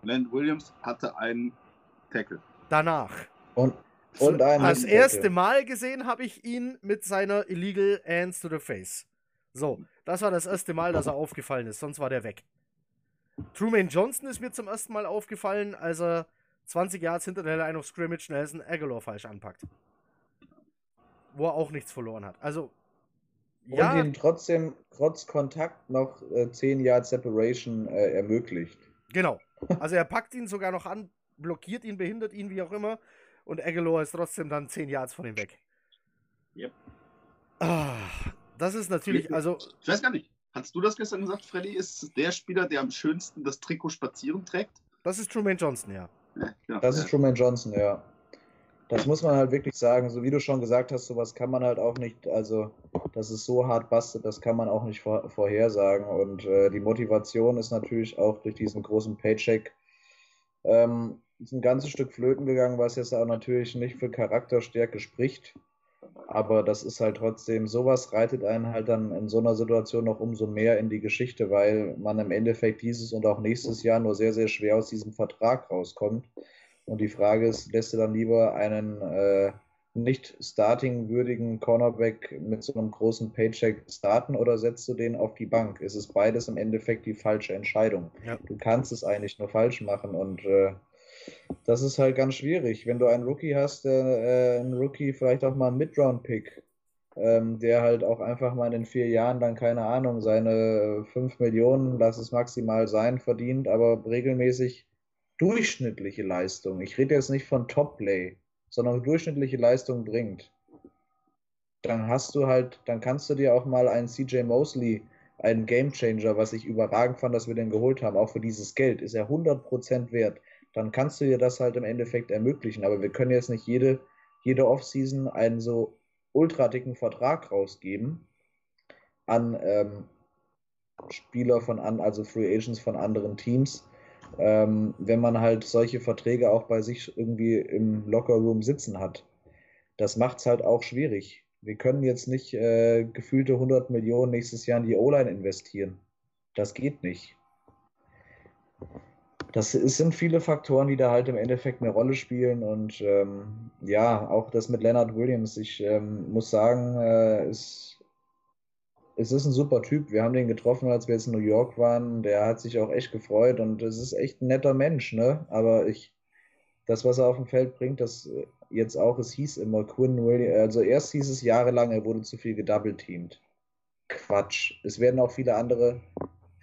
Leonard Williams hatte einen Tackle. Danach. Und, und einen Das erste Mal gesehen habe ich ihn mit seiner Illegal Hands to the Face. So, das war das erste Mal, dass er aufgefallen ist, sonst war der weg. Truman Johnson ist mir zum ersten Mal aufgefallen, als er 20 Yards hinter der Line of Scrimmage Nelson Aguilar falsch anpackt. Wo er auch nichts verloren hat. Also, Und ja, ihm trotzdem, trotz Kontakt, noch äh, 10 Yard Separation äh, ermöglicht. genau. Also er packt ihn sogar noch an, blockiert ihn, behindert ihn, wie auch immer. Und Aguilar ist trotzdem dann 10 Yards von ihm weg. Yep. Ah, das ist natürlich, also Ich weiß gar nicht. Hast du das gestern gesagt, Freddy ist der Spieler, der am schönsten das Trikot spazieren trägt? das ist Truman Johnson, ja. Ja, genau. Das ist Truman Johnson, ja. Das muss man halt wirklich sagen. So wie du schon gesagt hast, sowas kann man halt auch nicht, also dass es so hart bastet, das kann man auch nicht vor, vorhersagen. Und äh, die Motivation ist natürlich auch durch diesen großen Paycheck ähm, ist ein ganzes Stück flöten gegangen, was jetzt auch natürlich nicht für Charakterstärke spricht. Aber das ist halt trotzdem, sowas reitet einen halt dann in so einer Situation noch umso mehr in die Geschichte, weil man im Endeffekt dieses und auch nächstes Jahr nur sehr, sehr schwer aus diesem Vertrag rauskommt. Und die Frage ist, lässt du dann lieber einen äh, nicht starting-würdigen Cornerback mit so einem großen Paycheck starten oder setzt du den auf die Bank? Es ist beides im Endeffekt die falsche Entscheidung. Ja. Du kannst es eigentlich nur falsch machen und äh, das ist halt ganz schwierig. Wenn du einen Rookie hast, der, äh, einen Rookie vielleicht auch mal einen Mid-Round-Pick, ähm, der halt auch einfach mal in den vier Jahren dann, keine Ahnung, seine 5 Millionen, lass es maximal sein, verdient, aber regelmäßig durchschnittliche Leistung. Ich rede jetzt nicht von Top-Play, sondern durchschnittliche Leistung bringt. Dann hast du halt, dann kannst du dir auch mal einen CJ Mosley, einen Gamechanger, was ich überragend fand, dass wir den geholt haben, auch für dieses Geld, ist er 100% wert. Dann kannst du dir das halt im Endeffekt ermöglichen. Aber wir können jetzt nicht jede, jede Offseason einen so ultra dicken Vertrag rausgeben an ähm, Spieler von an, also Free Agents von anderen Teams, ähm, wenn man halt solche Verträge auch bei sich irgendwie im Lockerroom sitzen hat. Das macht es halt auch schwierig. Wir können jetzt nicht äh, gefühlte 100 Millionen nächstes Jahr in die O-Line investieren. Das geht nicht. Das sind viele Faktoren, die da halt im Endeffekt eine Rolle spielen. Und ähm, ja, auch das mit Leonard Williams. Ich ähm, muss sagen, äh, es, es ist ein super Typ. Wir haben den getroffen, als wir jetzt in New York waren. Der hat sich auch echt gefreut und es ist echt ein netter Mensch, ne? Aber ich, das, was er auf dem Feld bringt, das äh, jetzt auch, es hieß immer Quinn Williams, also erst hieß es jahrelang, er wurde zu viel gedoubleteamt. Quatsch. Es werden auch viele andere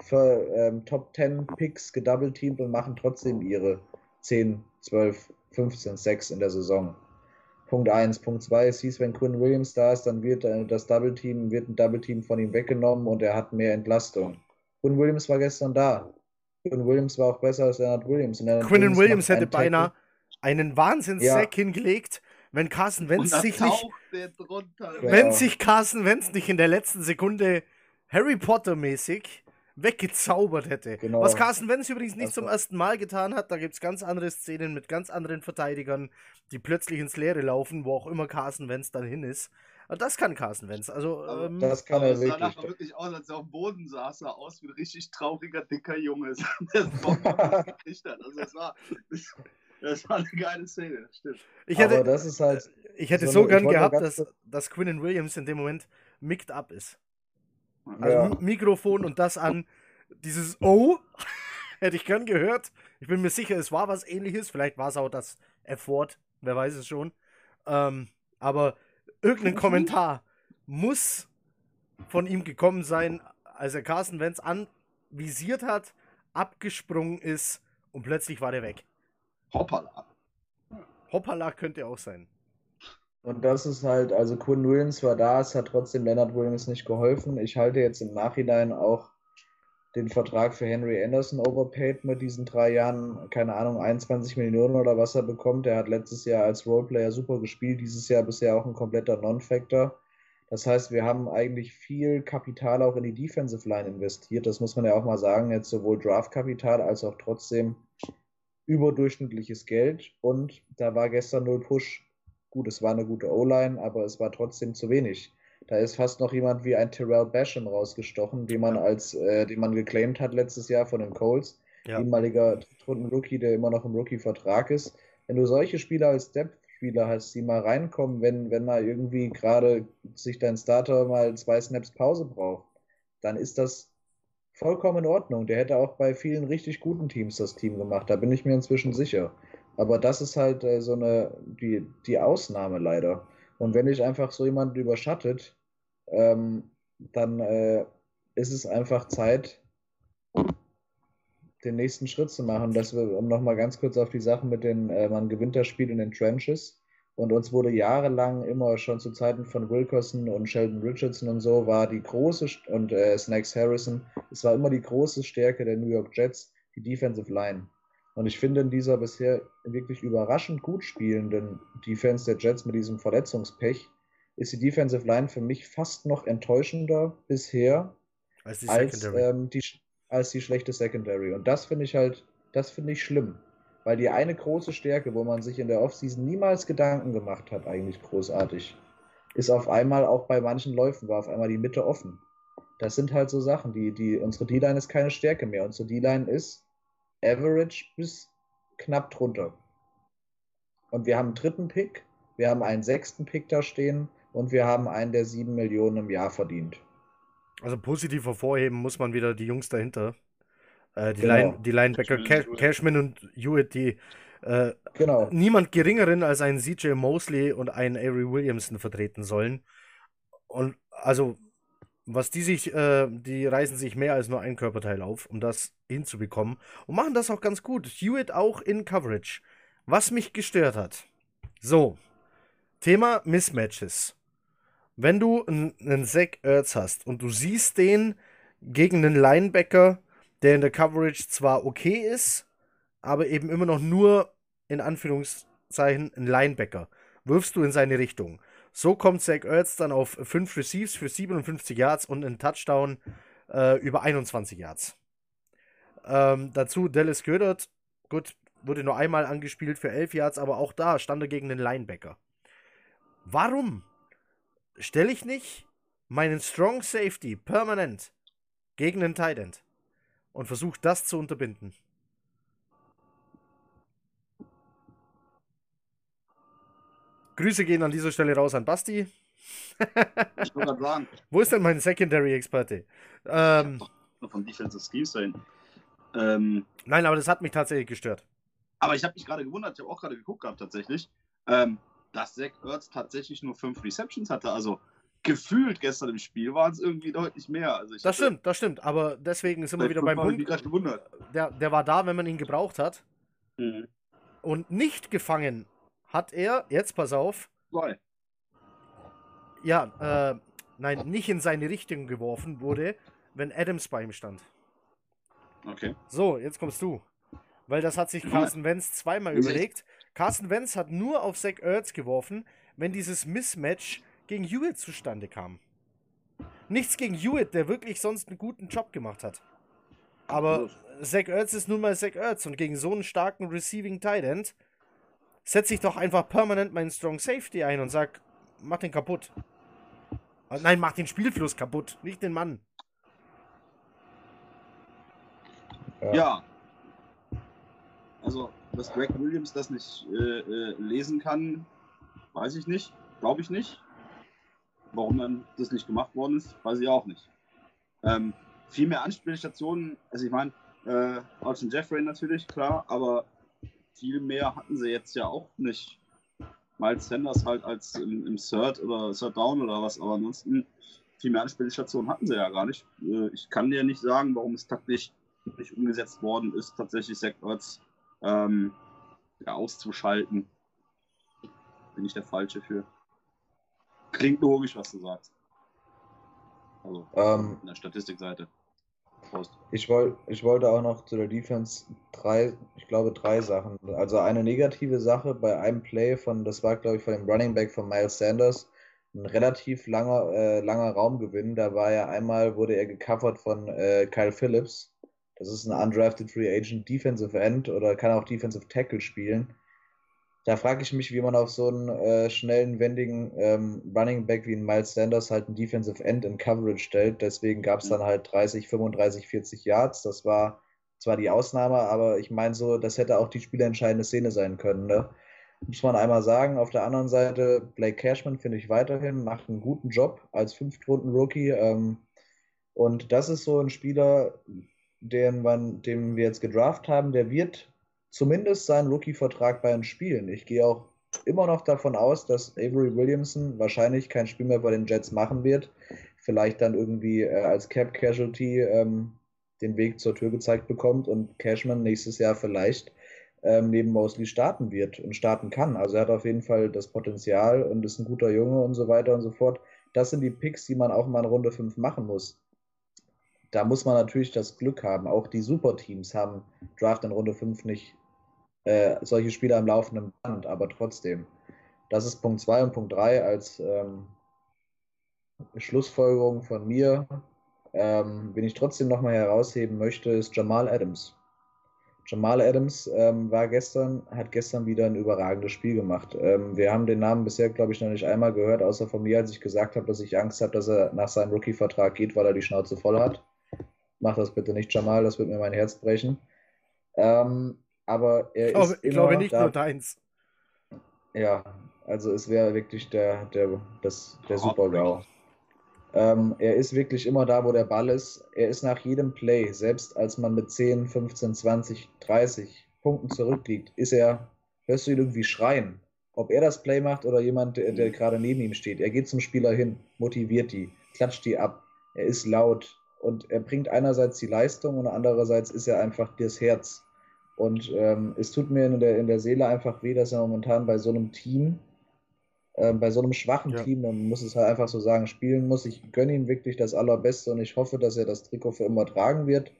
für ähm, Top 10 Picks gedoubleteamt und machen trotzdem ihre 10, 12, 15, 6 in der Saison. Punkt 1. Punkt 2, es hieß, wenn Quinn Williams da ist, dann wird äh, das Double Team, wird ein Double Team von ihm weggenommen und er hat mehr Entlastung. Quinn Williams war gestern da. Quinn Williams war auch besser als Leonard Williams. Leonard Quinn Williams, hätte beinahe einen Wahnsinns-Sack ja. hingelegt, wenn Carson Wentz sich nicht. Wenn ja. sich Carson Wentz nicht in der letzten Sekunde Harry Potter-mäßig weggezaubert hätte. Genau. Was Carson Wentz übrigens nicht also. zum ersten Mal getan hat, da gibt es ganz andere Szenen mit ganz anderen Verteidigern, die plötzlich ins Leere laufen, wo auch immer Carson Wentz dann hin ist. Das kann Carson Wentz. Also, ähm, das kann er wirklich. sah wirklich aus, als er auf dem Boden saß, sah aus wie ein richtig trauriger, dicker Junge, der Bock gekriegt hat. Also, das war, das war eine geile Szene, stimmt. Ich hätte, Aber das ist halt. Ich hätte so, so gern gehabt, dass, dass Quinnen Williams in dem Moment mickt up ist. Also ja. Mikrofon und das an dieses Oh hätte ich gern gehört. Ich bin mir sicher, es war was ähnliches. Vielleicht war es auch das F-Wort, wer weiß es schon. Ähm, aber irgendein Kommentar muss von ihm gekommen sein, als er Carsten Wentz anvisiert hat, abgesprungen ist und plötzlich war der weg. Hoppala. Hoppala könnte auch sein. Und das ist halt, also Quinn Williams war da, es hat trotzdem Leonard Williams nicht geholfen. Ich halte jetzt im Nachhinein auch den Vertrag für Henry Anderson overpaid mit diesen drei Jahren, keine Ahnung, 21 Millionen oder was er bekommt. Er hat letztes Jahr als Roleplayer super gespielt, dieses Jahr bisher auch ein kompletter Non-Factor. Das heißt, wir haben eigentlich viel Kapital auch in die Defensive Line investiert. Das muss man ja auch mal sagen, jetzt sowohl Draftkapital als auch trotzdem überdurchschnittliches Geld. Und da war gestern null Push. Gut, es war eine gute O-Line, aber es war trotzdem zu wenig. Da ist fast noch jemand wie ein Terrell Basham rausgestochen, den man als, äh, den man geclaimed hat letztes Jahr von den Colts. Ja. Ehemaliger Runden-Rookie, der immer noch im Rookie-Vertrag ist. Wenn du solche Spieler als Depth-Spieler hast, die mal reinkommen, wenn, wenn mal irgendwie gerade sich dein Starter mal zwei Snaps Pause braucht, dann ist das vollkommen in Ordnung. Der hätte auch bei vielen richtig guten Teams das Team gemacht, da bin ich mir inzwischen sicher. Aber das ist halt äh, so eine, die, die Ausnahme leider. Und wenn dich einfach so jemand überschattet, ähm, dann äh, ist es einfach Zeit, den nächsten Schritt zu machen. Dass wir, um nochmal ganz kurz auf die Sachen mit den, äh, man gewinnt das Spiel in den Trenches. Und uns wurde jahrelang immer schon zu Zeiten von Wilkerson und Sheldon Richardson und so war die große und äh, Snacks Harrison, es war immer die große Stärke der New York Jets, die Defensive Line. Und ich finde in dieser bisher wirklich überraschend gut spielenden Defense der Jets mit diesem Verletzungspech ist die Defensive Line für mich fast noch enttäuschender bisher als die, als, ähm, die, als die schlechte Secondary. Und das finde ich halt, das finde ich schlimm. Weil die eine große Stärke, wo man sich in der Offseason niemals Gedanken gemacht hat, eigentlich großartig, ist auf einmal auch bei manchen Läufen, war auf einmal die Mitte offen. Das sind halt so Sachen, die, die, unsere D-Line ist keine Stärke mehr. Unsere D-Line ist average bis knapp drunter. Und wir haben einen dritten Pick, wir haben einen sechsten Pick da stehen und wir haben einen, der sieben Millionen im Jahr verdient. Also positiv hervorheben muss man wieder die Jungs dahinter. Äh, die, genau. Line, die Linebacker Cash, Cashman und Hewitt, die äh, genau. niemand geringeren als einen CJ Mosley und einen Avery Williamson vertreten sollen. Und also, was die sich, äh, die reißen sich mehr als nur ein Körperteil auf, um das hinzubekommen. Und machen das auch ganz gut. Hewitt auch in Coverage. Was mich gestört hat. So, Thema Mismatches wenn du einen Zach Ertz hast und du siehst den gegen einen Linebacker, der in der Coverage zwar okay ist, aber eben immer noch nur in Anführungszeichen ein Linebacker, wirfst du in seine Richtung. So kommt Zach Ertz dann auf 5 Receives für 57 Yards und einen Touchdown äh, über 21 Yards. Ähm, dazu Dallas Gödert, gut, wurde nur einmal angespielt für 11 Yards, aber auch da stand er gegen den Linebacker. Warum stelle ich nicht meinen Strong Safety permanent gegen den Tight End und versuche das zu unterbinden. Grüße gehen an dieser Stelle raus an Basti. ich wollte sagen. Wo ist denn mein Secondary-Experte? Ähm, von Defensive Schemes dahin. Ähm, Nein, aber das hat mich tatsächlich gestört. Aber ich habe mich gerade gewundert, ich habe auch gerade geguckt gehabt tatsächlich. Ähm, dass Zach Ertz tatsächlich nur fünf Receptions hatte. Also gefühlt gestern im Spiel waren es irgendwie deutlich mehr. Also das stimmt, das stimmt. Aber deswegen sind wir wieder beim Punkt. Der, der war da, wenn man ihn gebraucht hat. Mhm. Und nicht gefangen hat er, jetzt pass auf. Zwei. Ja, äh, nein, nicht in seine Richtung geworfen wurde, wenn Adams bei ihm stand. Okay. So, jetzt kommst du. Weil das hat sich Carson Wentz zweimal überlegt. Carson Wentz hat nur auf Zach Ertz geworfen, wenn dieses Mismatch gegen Hewitt zustande kam. Nichts gegen Hewitt, der wirklich sonst einen guten Job gemacht hat. Aber Zach Ertz ist nun mal Zach Ertz und gegen so einen starken Receiving Tight End setze ich doch einfach permanent meinen Strong Safety ein und sag, mach den kaputt. Ah, nein, mach den Spielfluss kaputt, nicht den Mann. Ja. ja. Also, dass Greg Williams das nicht äh, äh, lesen kann, weiß ich nicht. Glaube ich nicht. Warum dann das nicht gemacht worden ist, weiß ich auch nicht. Ähm, viel mehr Anspielstationen, also ich meine, äh, Archie Jeffrey natürlich, klar, aber viel mehr hatten sie jetzt ja auch nicht. Miles Sanders halt als im, im Third oder Third Down oder was, aber ansonsten viel mehr Anspielstationen hatten sie ja gar nicht. Äh, ich kann dir nicht sagen, warum es taktisch nicht umgesetzt worden ist, tatsächlich Zach Ertz ähm, ja, auszuschalten. Bin ich der Falsche für. Klingt logisch, was du sagst. Also, ähm, in der Statistikseite. Prost. Ich, wollt, ich wollte auch noch zu der Defense drei, ich glaube, drei Sachen. Also eine negative Sache bei einem Play von, das war, glaube ich, von dem Running Back von Miles Sanders, ein relativ langer, äh, langer Raumgewinn. Da war ja einmal, wurde er gecovert von äh, Kyle Phillips. Das ist ein undrafted Free Agent Defensive End oder kann auch Defensive Tackle spielen. Da frage ich mich, wie man auf so einen äh, schnellen, wendigen ähm, Running Back wie ein Miles Sanders halt ein Defensive End in Coverage stellt. Deswegen gab es dann halt 30, 35, 40 Yards. Das war zwar die Ausnahme, aber ich meine so, das hätte auch die spielentscheidende Szene sein können. Ne? Muss man einmal sagen. Auf der anderen Seite, Blake Cashman finde ich weiterhin, macht einen guten Job als Fünftrunden-Rookie. Ähm, und das ist so ein Spieler, den, man, den wir jetzt gedraft haben, der wird zumindest seinen Rookie-Vertrag bei den Spielen. Ich gehe auch immer noch davon aus, dass Avery Williamson wahrscheinlich kein Spiel mehr bei den Jets machen wird. Vielleicht dann irgendwie äh, als Cap Casualty ähm, den Weg zur Tür gezeigt bekommt und Cashman nächstes Jahr vielleicht ähm, neben Mosley starten wird und starten kann. Also er hat auf jeden Fall das Potenzial und ist ein guter Junge und so weiter und so fort. Das sind die Picks, die man auch mal in Runde 5 machen muss. Da muss man natürlich das Glück haben. Auch die Superteams haben Draft in Runde 5 nicht äh, solche Spieler am laufenden Band, aber trotzdem. Das ist Punkt 2 und Punkt 3 als ähm, Schlussfolgerung von mir. Ähm, wen ich trotzdem nochmal herausheben möchte, ist Jamal Adams. Jamal Adams ähm, war gestern, hat gestern wieder ein überragendes Spiel gemacht. Ähm, wir haben den Namen bisher, glaube ich, noch nicht einmal gehört, außer von mir, als ich gesagt habe, dass ich Angst habe, dass er nach seinem Rookie-Vertrag geht, weil er die Schnauze voll hat. Mach das bitte nicht, Jamal, das wird mir mein Herz brechen. Ähm, aber er ich glaube, ist ich glaube nicht da, nur deins. Ja, also es wäre wirklich der, der, das, der Super-GAU. Ähm, er ist wirklich immer da, wo der Ball ist. Er ist nach jedem Play, selbst als man mit 10, 15, 20, 30 Punkten zurückliegt, ist er, hörst du ihn irgendwie schreien. Ob er das Play macht oder jemand, der, der gerade neben ihm steht. Er geht zum Spieler hin, motiviert die, klatscht die ab. Er ist laut und er bringt einerseits die Leistung und andererseits ist er einfach das Herz. Und ähm, es tut mir in der, in der Seele einfach weh, dass er momentan bei so einem Team, äh, bei so einem schwachen ja. Team, man muss es halt einfach so sagen, spielen muss. Ich gönne ihm wirklich das Allerbeste und ich hoffe, dass er das Trikot für immer tragen wird.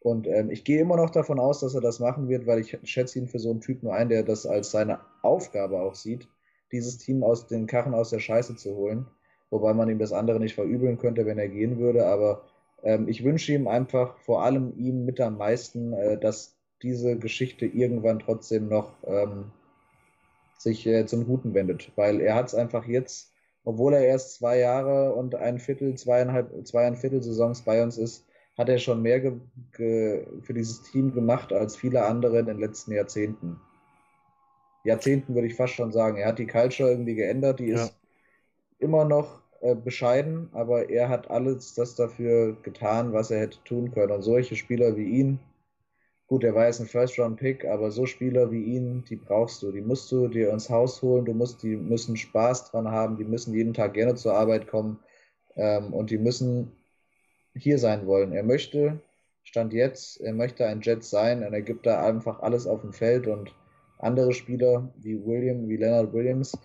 Und ähm, ich gehe immer noch davon aus, dass er das machen wird, weil ich schätze ihn für so einen Typ nur ein, der das als seine Aufgabe auch sieht, dieses Team aus den Kachen aus der Scheiße zu holen. Wobei man ihm das andere nicht verübeln könnte, wenn er gehen würde. Aber ähm, ich wünsche ihm einfach, vor allem ihm mit am meisten, äh, dass diese Geschichte irgendwann trotzdem noch ähm, sich äh, zum Guten wendet. Weil er hat es einfach jetzt, obwohl er erst zwei Jahre und ein Viertel, zweieinhalb, zweieinviertel Saisons bei uns ist, hat er schon mehr für dieses Team gemacht als viele andere in den letzten Jahrzehnten. Jahrzehnten würde ich fast schon sagen. Er hat die Culture irgendwie geändert, die ja. ist immer noch äh, bescheiden, aber er hat alles das dafür getan, was er hätte tun können. Und solche Spieler wie ihn, Gut, er war jetzt ein First-Round-Pick, aber so Spieler wie ihn, die brauchst du. Die musst du dir ins Haus holen. Du musst, die müssen Spaß dran haben. Die müssen jeden Tag gerne zur Arbeit kommen. Ähm, und die müssen hier sein wollen. Er möchte, Stand jetzt, er möchte ein Jet sein. Und er gibt da einfach alles auf dem Feld. Und andere Spieler wie William, wie Leonard Williams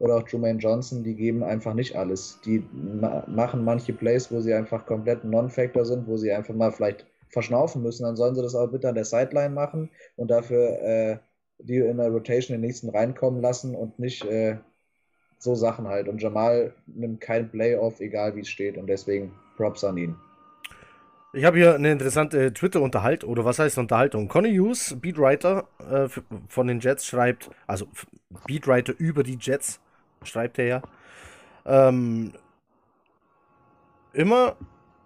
oder auch Jermaine Johnson, die geben einfach nicht alles. Die ma machen manche Plays, wo sie einfach komplett Non-Factor sind, wo sie einfach mal vielleicht verschnaufen müssen, dann sollen sie das auch bitte an der Sideline machen und dafür äh, die in der Rotation den nächsten reinkommen lassen und nicht äh, so Sachen halt. Und Jamal nimmt kein Playoff, egal wie es steht. Und deswegen Props an ihn. Ich habe hier eine interessante Twitter-Unterhaltung, oder was heißt Unterhaltung? Conny Hughes, Beatwriter äh, von den Jets, schreibt, also Beatwriter über die Jets, schreibt er ja. Ähm, immer,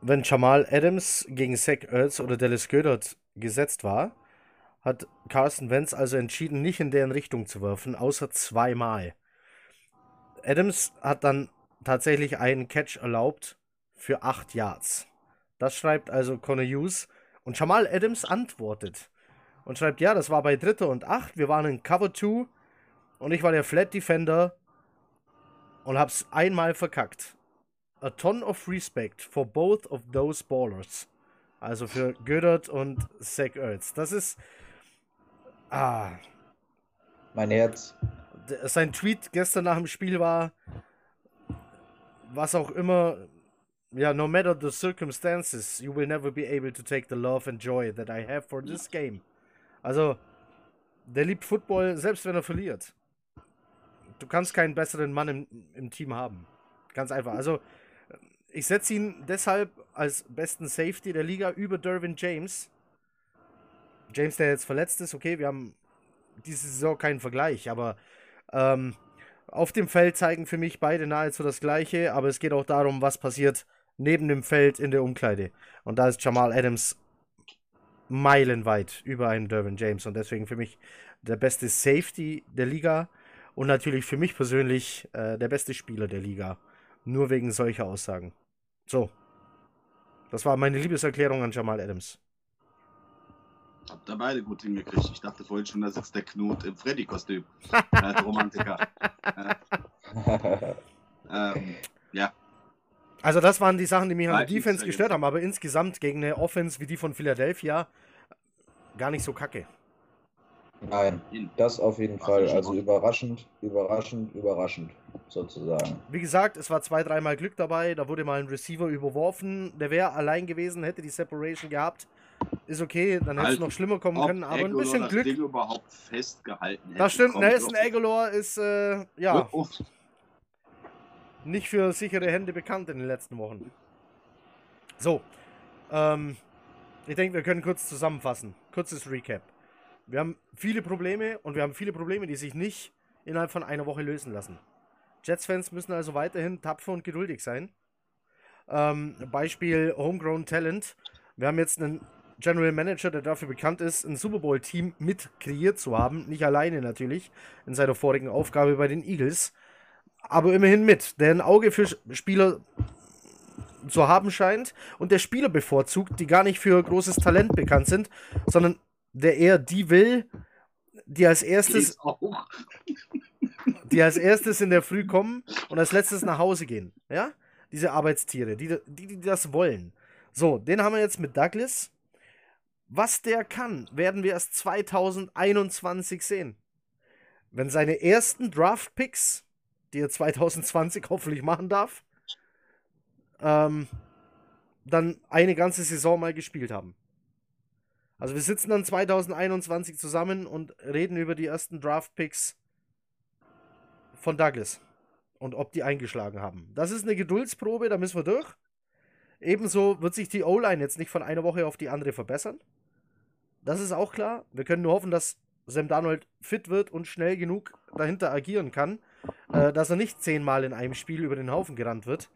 wenn Jamal Adams gegen Zach Ertz oder Dallas Goddard gesetzt war, hat Carson Wentz also entschieden, nicht in deren Richtung zu werfen, außer zweimal. Adams hat dann tatsächlich einen Catch erlaubt für acht Yards. Das schreibt also Connor Hughes. Und Jamal Adams antwortet und schreibt, ja, das war bei Dritter und Acht. Wir waren in Cover 2 und ich war der Flat Defender und hab's einmal verkackt. A ton of respect for both of those ballers. Also für Goddard und Zach Ertz. Das ist. Ah. Mein Herz. Sein Tweet gestern nach dem Spiel war, was auch immer yeah, no matter the circumstances, you will never be able to take the love and joy that I have for this game. Also, der liebt Football, selbst wenn er verliert. Du kannst keinen besseren Mann im, im Team haben. Ganz einfach. Also, ich setze ihn deshalb als besten Safety der Liga über Dervin James. James, der jetzt verletzt ist, okay, wir haben diese Saison keinen Vergleich, aber ähm, auf dem Feld zeigen für mich beide nahezu das Gleiche, aber es geht auch darum, was passiert, neben dem Feld in der Umkleide. Und da ist Jamal Adams meilenweit über einen Derwin James und deswegen für mich der beste Safety der Liga und natürlich für mich persönlich äh, der beste Spieler der Liga. Nur wegen solcher Aussagen. So. Das war meine Liebeserklärung an Jamal Adams. Habt ihr beide gut hingekriegt. Ich dachte vorhin schon, da sitzt der Knut im Freddy-Kostüm. Als Romantiker. ähm, ja, also das waren die Sachen, die mich an der Defense gestört haben, aber insgesamt gegen eine Offense wie die von Philadelphia gar nicht so kacke. Nein, das auf jeden Fall. Also überraschend, überraschend, überraschend, sozusagen. Wie gesagt, es war zwei, dreimal Glück dabei. Da wurde mal ein Receiver überworfen. Der wäre allein gewesen, hätte die Separation gehabt. Ist okay, dann hätte es noch schlimmer kommen können, aber ein bisschen das Glück. Ding überhaupt festgehalten das stimmt, Nelson Aguilar ist, äh, ja nicht für sichere Hände bekannt in den letzten Wochen. So, ähm, ich denke, wir können kurz zusammenfassen. Kurzes Recap. Wir haben viele Probleme und wir haben viele Probleme, die sich nicht innerhalb von einer Woche lösen lassen. Jets-Fans müssen also weiterhin tapfer und geduldig sein. Ähm, Beispiel Homegrown Talent. Wir haben jetzt einen General Manager, der dafür bekannt ist, ein Super Bowl-Team mit kreiert zu haben. Nicht alleine natürlich, in seiner vorigen Aufgabe bei den Eagles aber immerhin mit, der ein Auge für Spieler zu haben scheint und der Spieler bevorzugt, die gar nicht für großes Talent bekannt sind, sondern der eher die will, die als erstes die als erstes in der Früh kommen und als letztes nach Hause gehen, ja? Diese Arbeitstiere, die, die, die das wollen. So, den haben wir jetzt mit Douglas. Was der kann, werden wir erst 2021 sehen. Wenn seine ersten Draft-Picks die er 2020 hoffentlich machen darf, ähm, dann eine ganze Saison mal gespielt haben. Also wir sitzen dann 2021 zusammen und reden über die ersten Draft-Picks von Douglas und ob die eingeschlagen haben. Das ist eine Geduldsprobe, da müssen wir durch. Ebenso wird sich die O-Line jetzt nicht von einer Woche auf die andere verbessern. Das ist auch klar. Wir können nur hoffen, dass Sam Darnold fit wird und schnell genug dahinter agieren kann, äh, dass er nicht zehnmal in einem Spiel über den Haufen gerannt wird.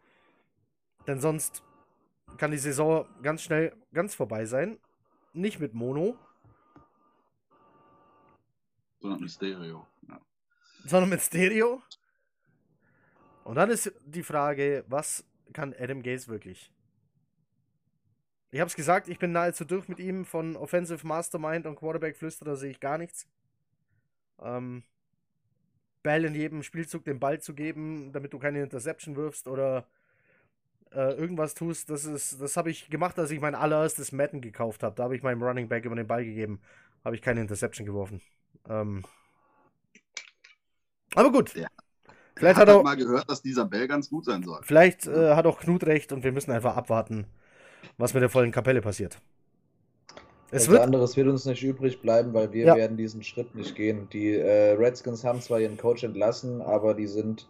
Denn sonst kann die Saison ganz schnell ganz vorbei sein. Nicht mit Mono. Sondern mit Stereo. Ja. Sondern mit Stereo. Und dann ist die Frage, was kann Adam Gaze wirklich? Ich habe es gesagt, ich bin nahezu durch mit ihm. Von Offensive Mastermind und Quarterback Flüsterer sehe ich gar nichts. Ähm, Ball in jedem Spielzug den Ball zu geben, damit du keine Interception wirfst oder äh, irgendwas tust. Das ist, das habe ich gemacht, als ich mein allererstes Madden gekauft habe. Da habe ich meinem Running Back über den Ball gegeben, habe ich keine Interception geworfen. Ähm, aber gut. Ja. Vielleicht hat, er auch mal gehört, dass dieser Bell ganz gut sein soll. Vielleicht äh, hat auch Knut recht und wir müssen einfach abwarten, was mit der vollen Kapelle passiert. Es wird anderes wird uns nicht übrig bleiben, weil wir ja. werden diesen Schritt nicht gehen. Die äh, Redskins haben zwar ihren Coach entlassen, aber die sind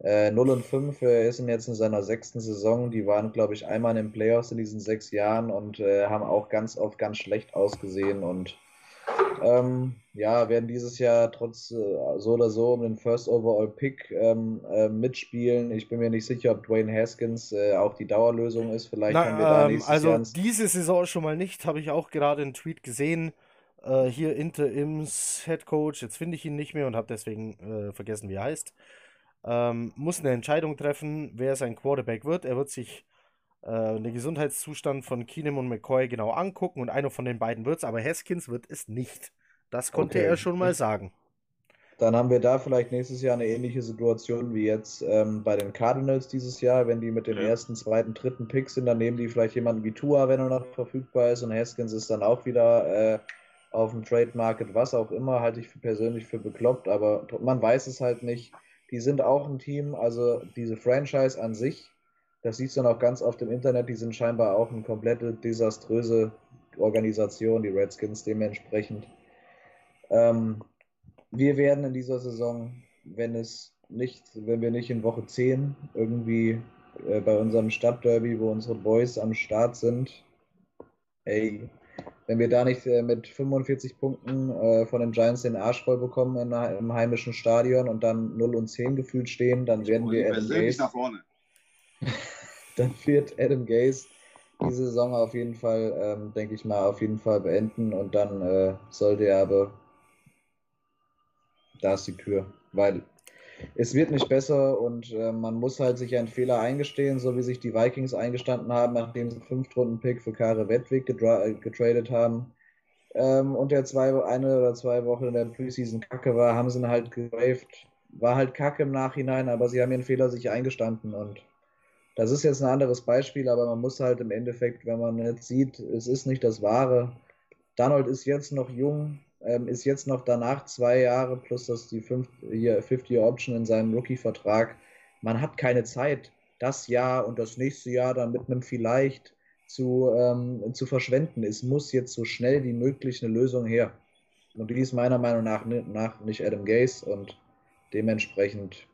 äh, 0 und 5. Er ist jetzt in seiner sechsten Saison. Die waren, glaube ich, einmal in den Playoffs in diesen sechs Jahren und äh, haben auch ganz oft ganz schlecht ausgesehen und ähm, ja, werden dieses Jahr trotz äh, so oder so um den First Overall Pick ähm, äh, mitspielen. Ich bin mir nicht sicher, ob Dwayne Haskins äh, auch die Dauerlösung ist. Vielleicht Na, haben wir da ähm, Also Jahr diese Saison schon mal nicht, habe ich auch gerade einen Tweet gesehen. Äh, hier Interims Head Coach, jetzt finde ich ihn nicht mehr und habe deswegen äh, vergessen, wie er heißt. Ähm, muss eine Entscheidung treffen, wer sein Quarterback wird. Er wird sich äh, den Gesundheitszustand von Keenum und McCoy genau angucken und einer von den beiden wird es, aber Haskins wird es nicht. Das konnte okay. er schon mal sagen. Dann haben wir da vielleicht nächstes Jahr eine ähnliche Situation wie jetzt ähm, bei den Cardinals dieses Jahr. Wenn die mit dem ja. ersten, zweiten, dritten Pick sind, dann nehmen die vielleicht jemanden wie Tua, wenn er noch verfügbar ist. Und Haskins ist dann auch wieder äh, auf dem Trade Market, was auch immer, halte ich für persönlich für bekloppt. Aber man weiß es halt nicht. Die sind auch ein Team, also diese Franchise an sich das siehst du auch ganz oft im Internet, die sind scheinbar auch eine komplette desaströse Organisation, die Redskins dementsprechend. Ähm, wir werden in dieser Saison, wenn es nicht, wenn wir nicht in Woche 10 irgendwie äh, bei unserem Stadtderby, wo unsere Boys am Start sind, ey, wenn wir da nicht äh, mit 45 Punkten äh, von den Giants den Arsch voll bekommen in, im heimischen Stadion und dann 0 und 10 gefühlt stehen, dann werden wir Adam Gaze, nach vorne. dann wird Adam Gaze die Saison auf jeden Fall, ähm, denke ich mal, auf jeden Fall beenden und dann äh, sollte er aber, da ist die Tür, weil es wird nicht besser und äh, man muss halt sich einen Fehler eingestehen, so wie sich die Vikings eingestanden haben, nachdem sie fünf Runden Pick für Kare Wedwig getradet haben. Ähm, und der zwei, eine oder zwei Wochen in der Preseason kacke war, haben sie ihn halt gewaved. War halt kacke im Nachhinein, aber sie haben ihren Fehler sich eingestanden und das ist jetzt ein anderes Beispiel, aber man muss halt im Endeffekt, wenn man jetzt sieht, es ist nicht das Wahre. Donald ist jetzt noch jung, ähm, ist jetzt noch danach zwei Jahre plus das die 50-Year-Option in seinem Rookie-Vertrag. Man hat keine Zeit, das Jahr und das nächste Jahr dann mit einem vielleicht zu, ähm, zu verschwenden. Es muss jetzt so schnell wie möglich eine Lösung her. Und die ist meiner Meinung nach, nach nicht Adam Gaze und dementsprechend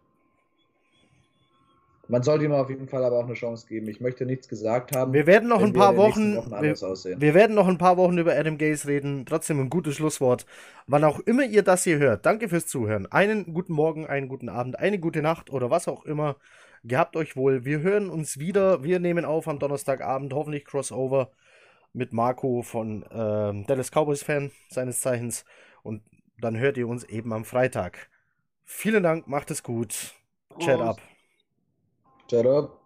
man sollte ihm auf jeden Fall aber auch eine Chance geben. Ich möchte nichts gesagt haben. Wir werden noch ein paar Wochen, Wochen wir, wir, werden noch ein paar Wochen über Adam Gaze reden. Trotzdem ein gutes Schlusswort. Wann auch immer ihr das hier hört, danke fürs Zuhören. Einen guten Morgen, einen guten Abend, eine gute Nacht oder was auch immer. Gehabt euch wohl. Wir hören uns wieder. Wir nehmen auf am Donnerstagabend, hoffentlich Crossover mit Marco von ähm, Dallas Cowboys Fan seines Zeichens. Und dann hört ihr uns eben am Freitag. Vielen Dank, macht es gut. Chat ab. Shut up.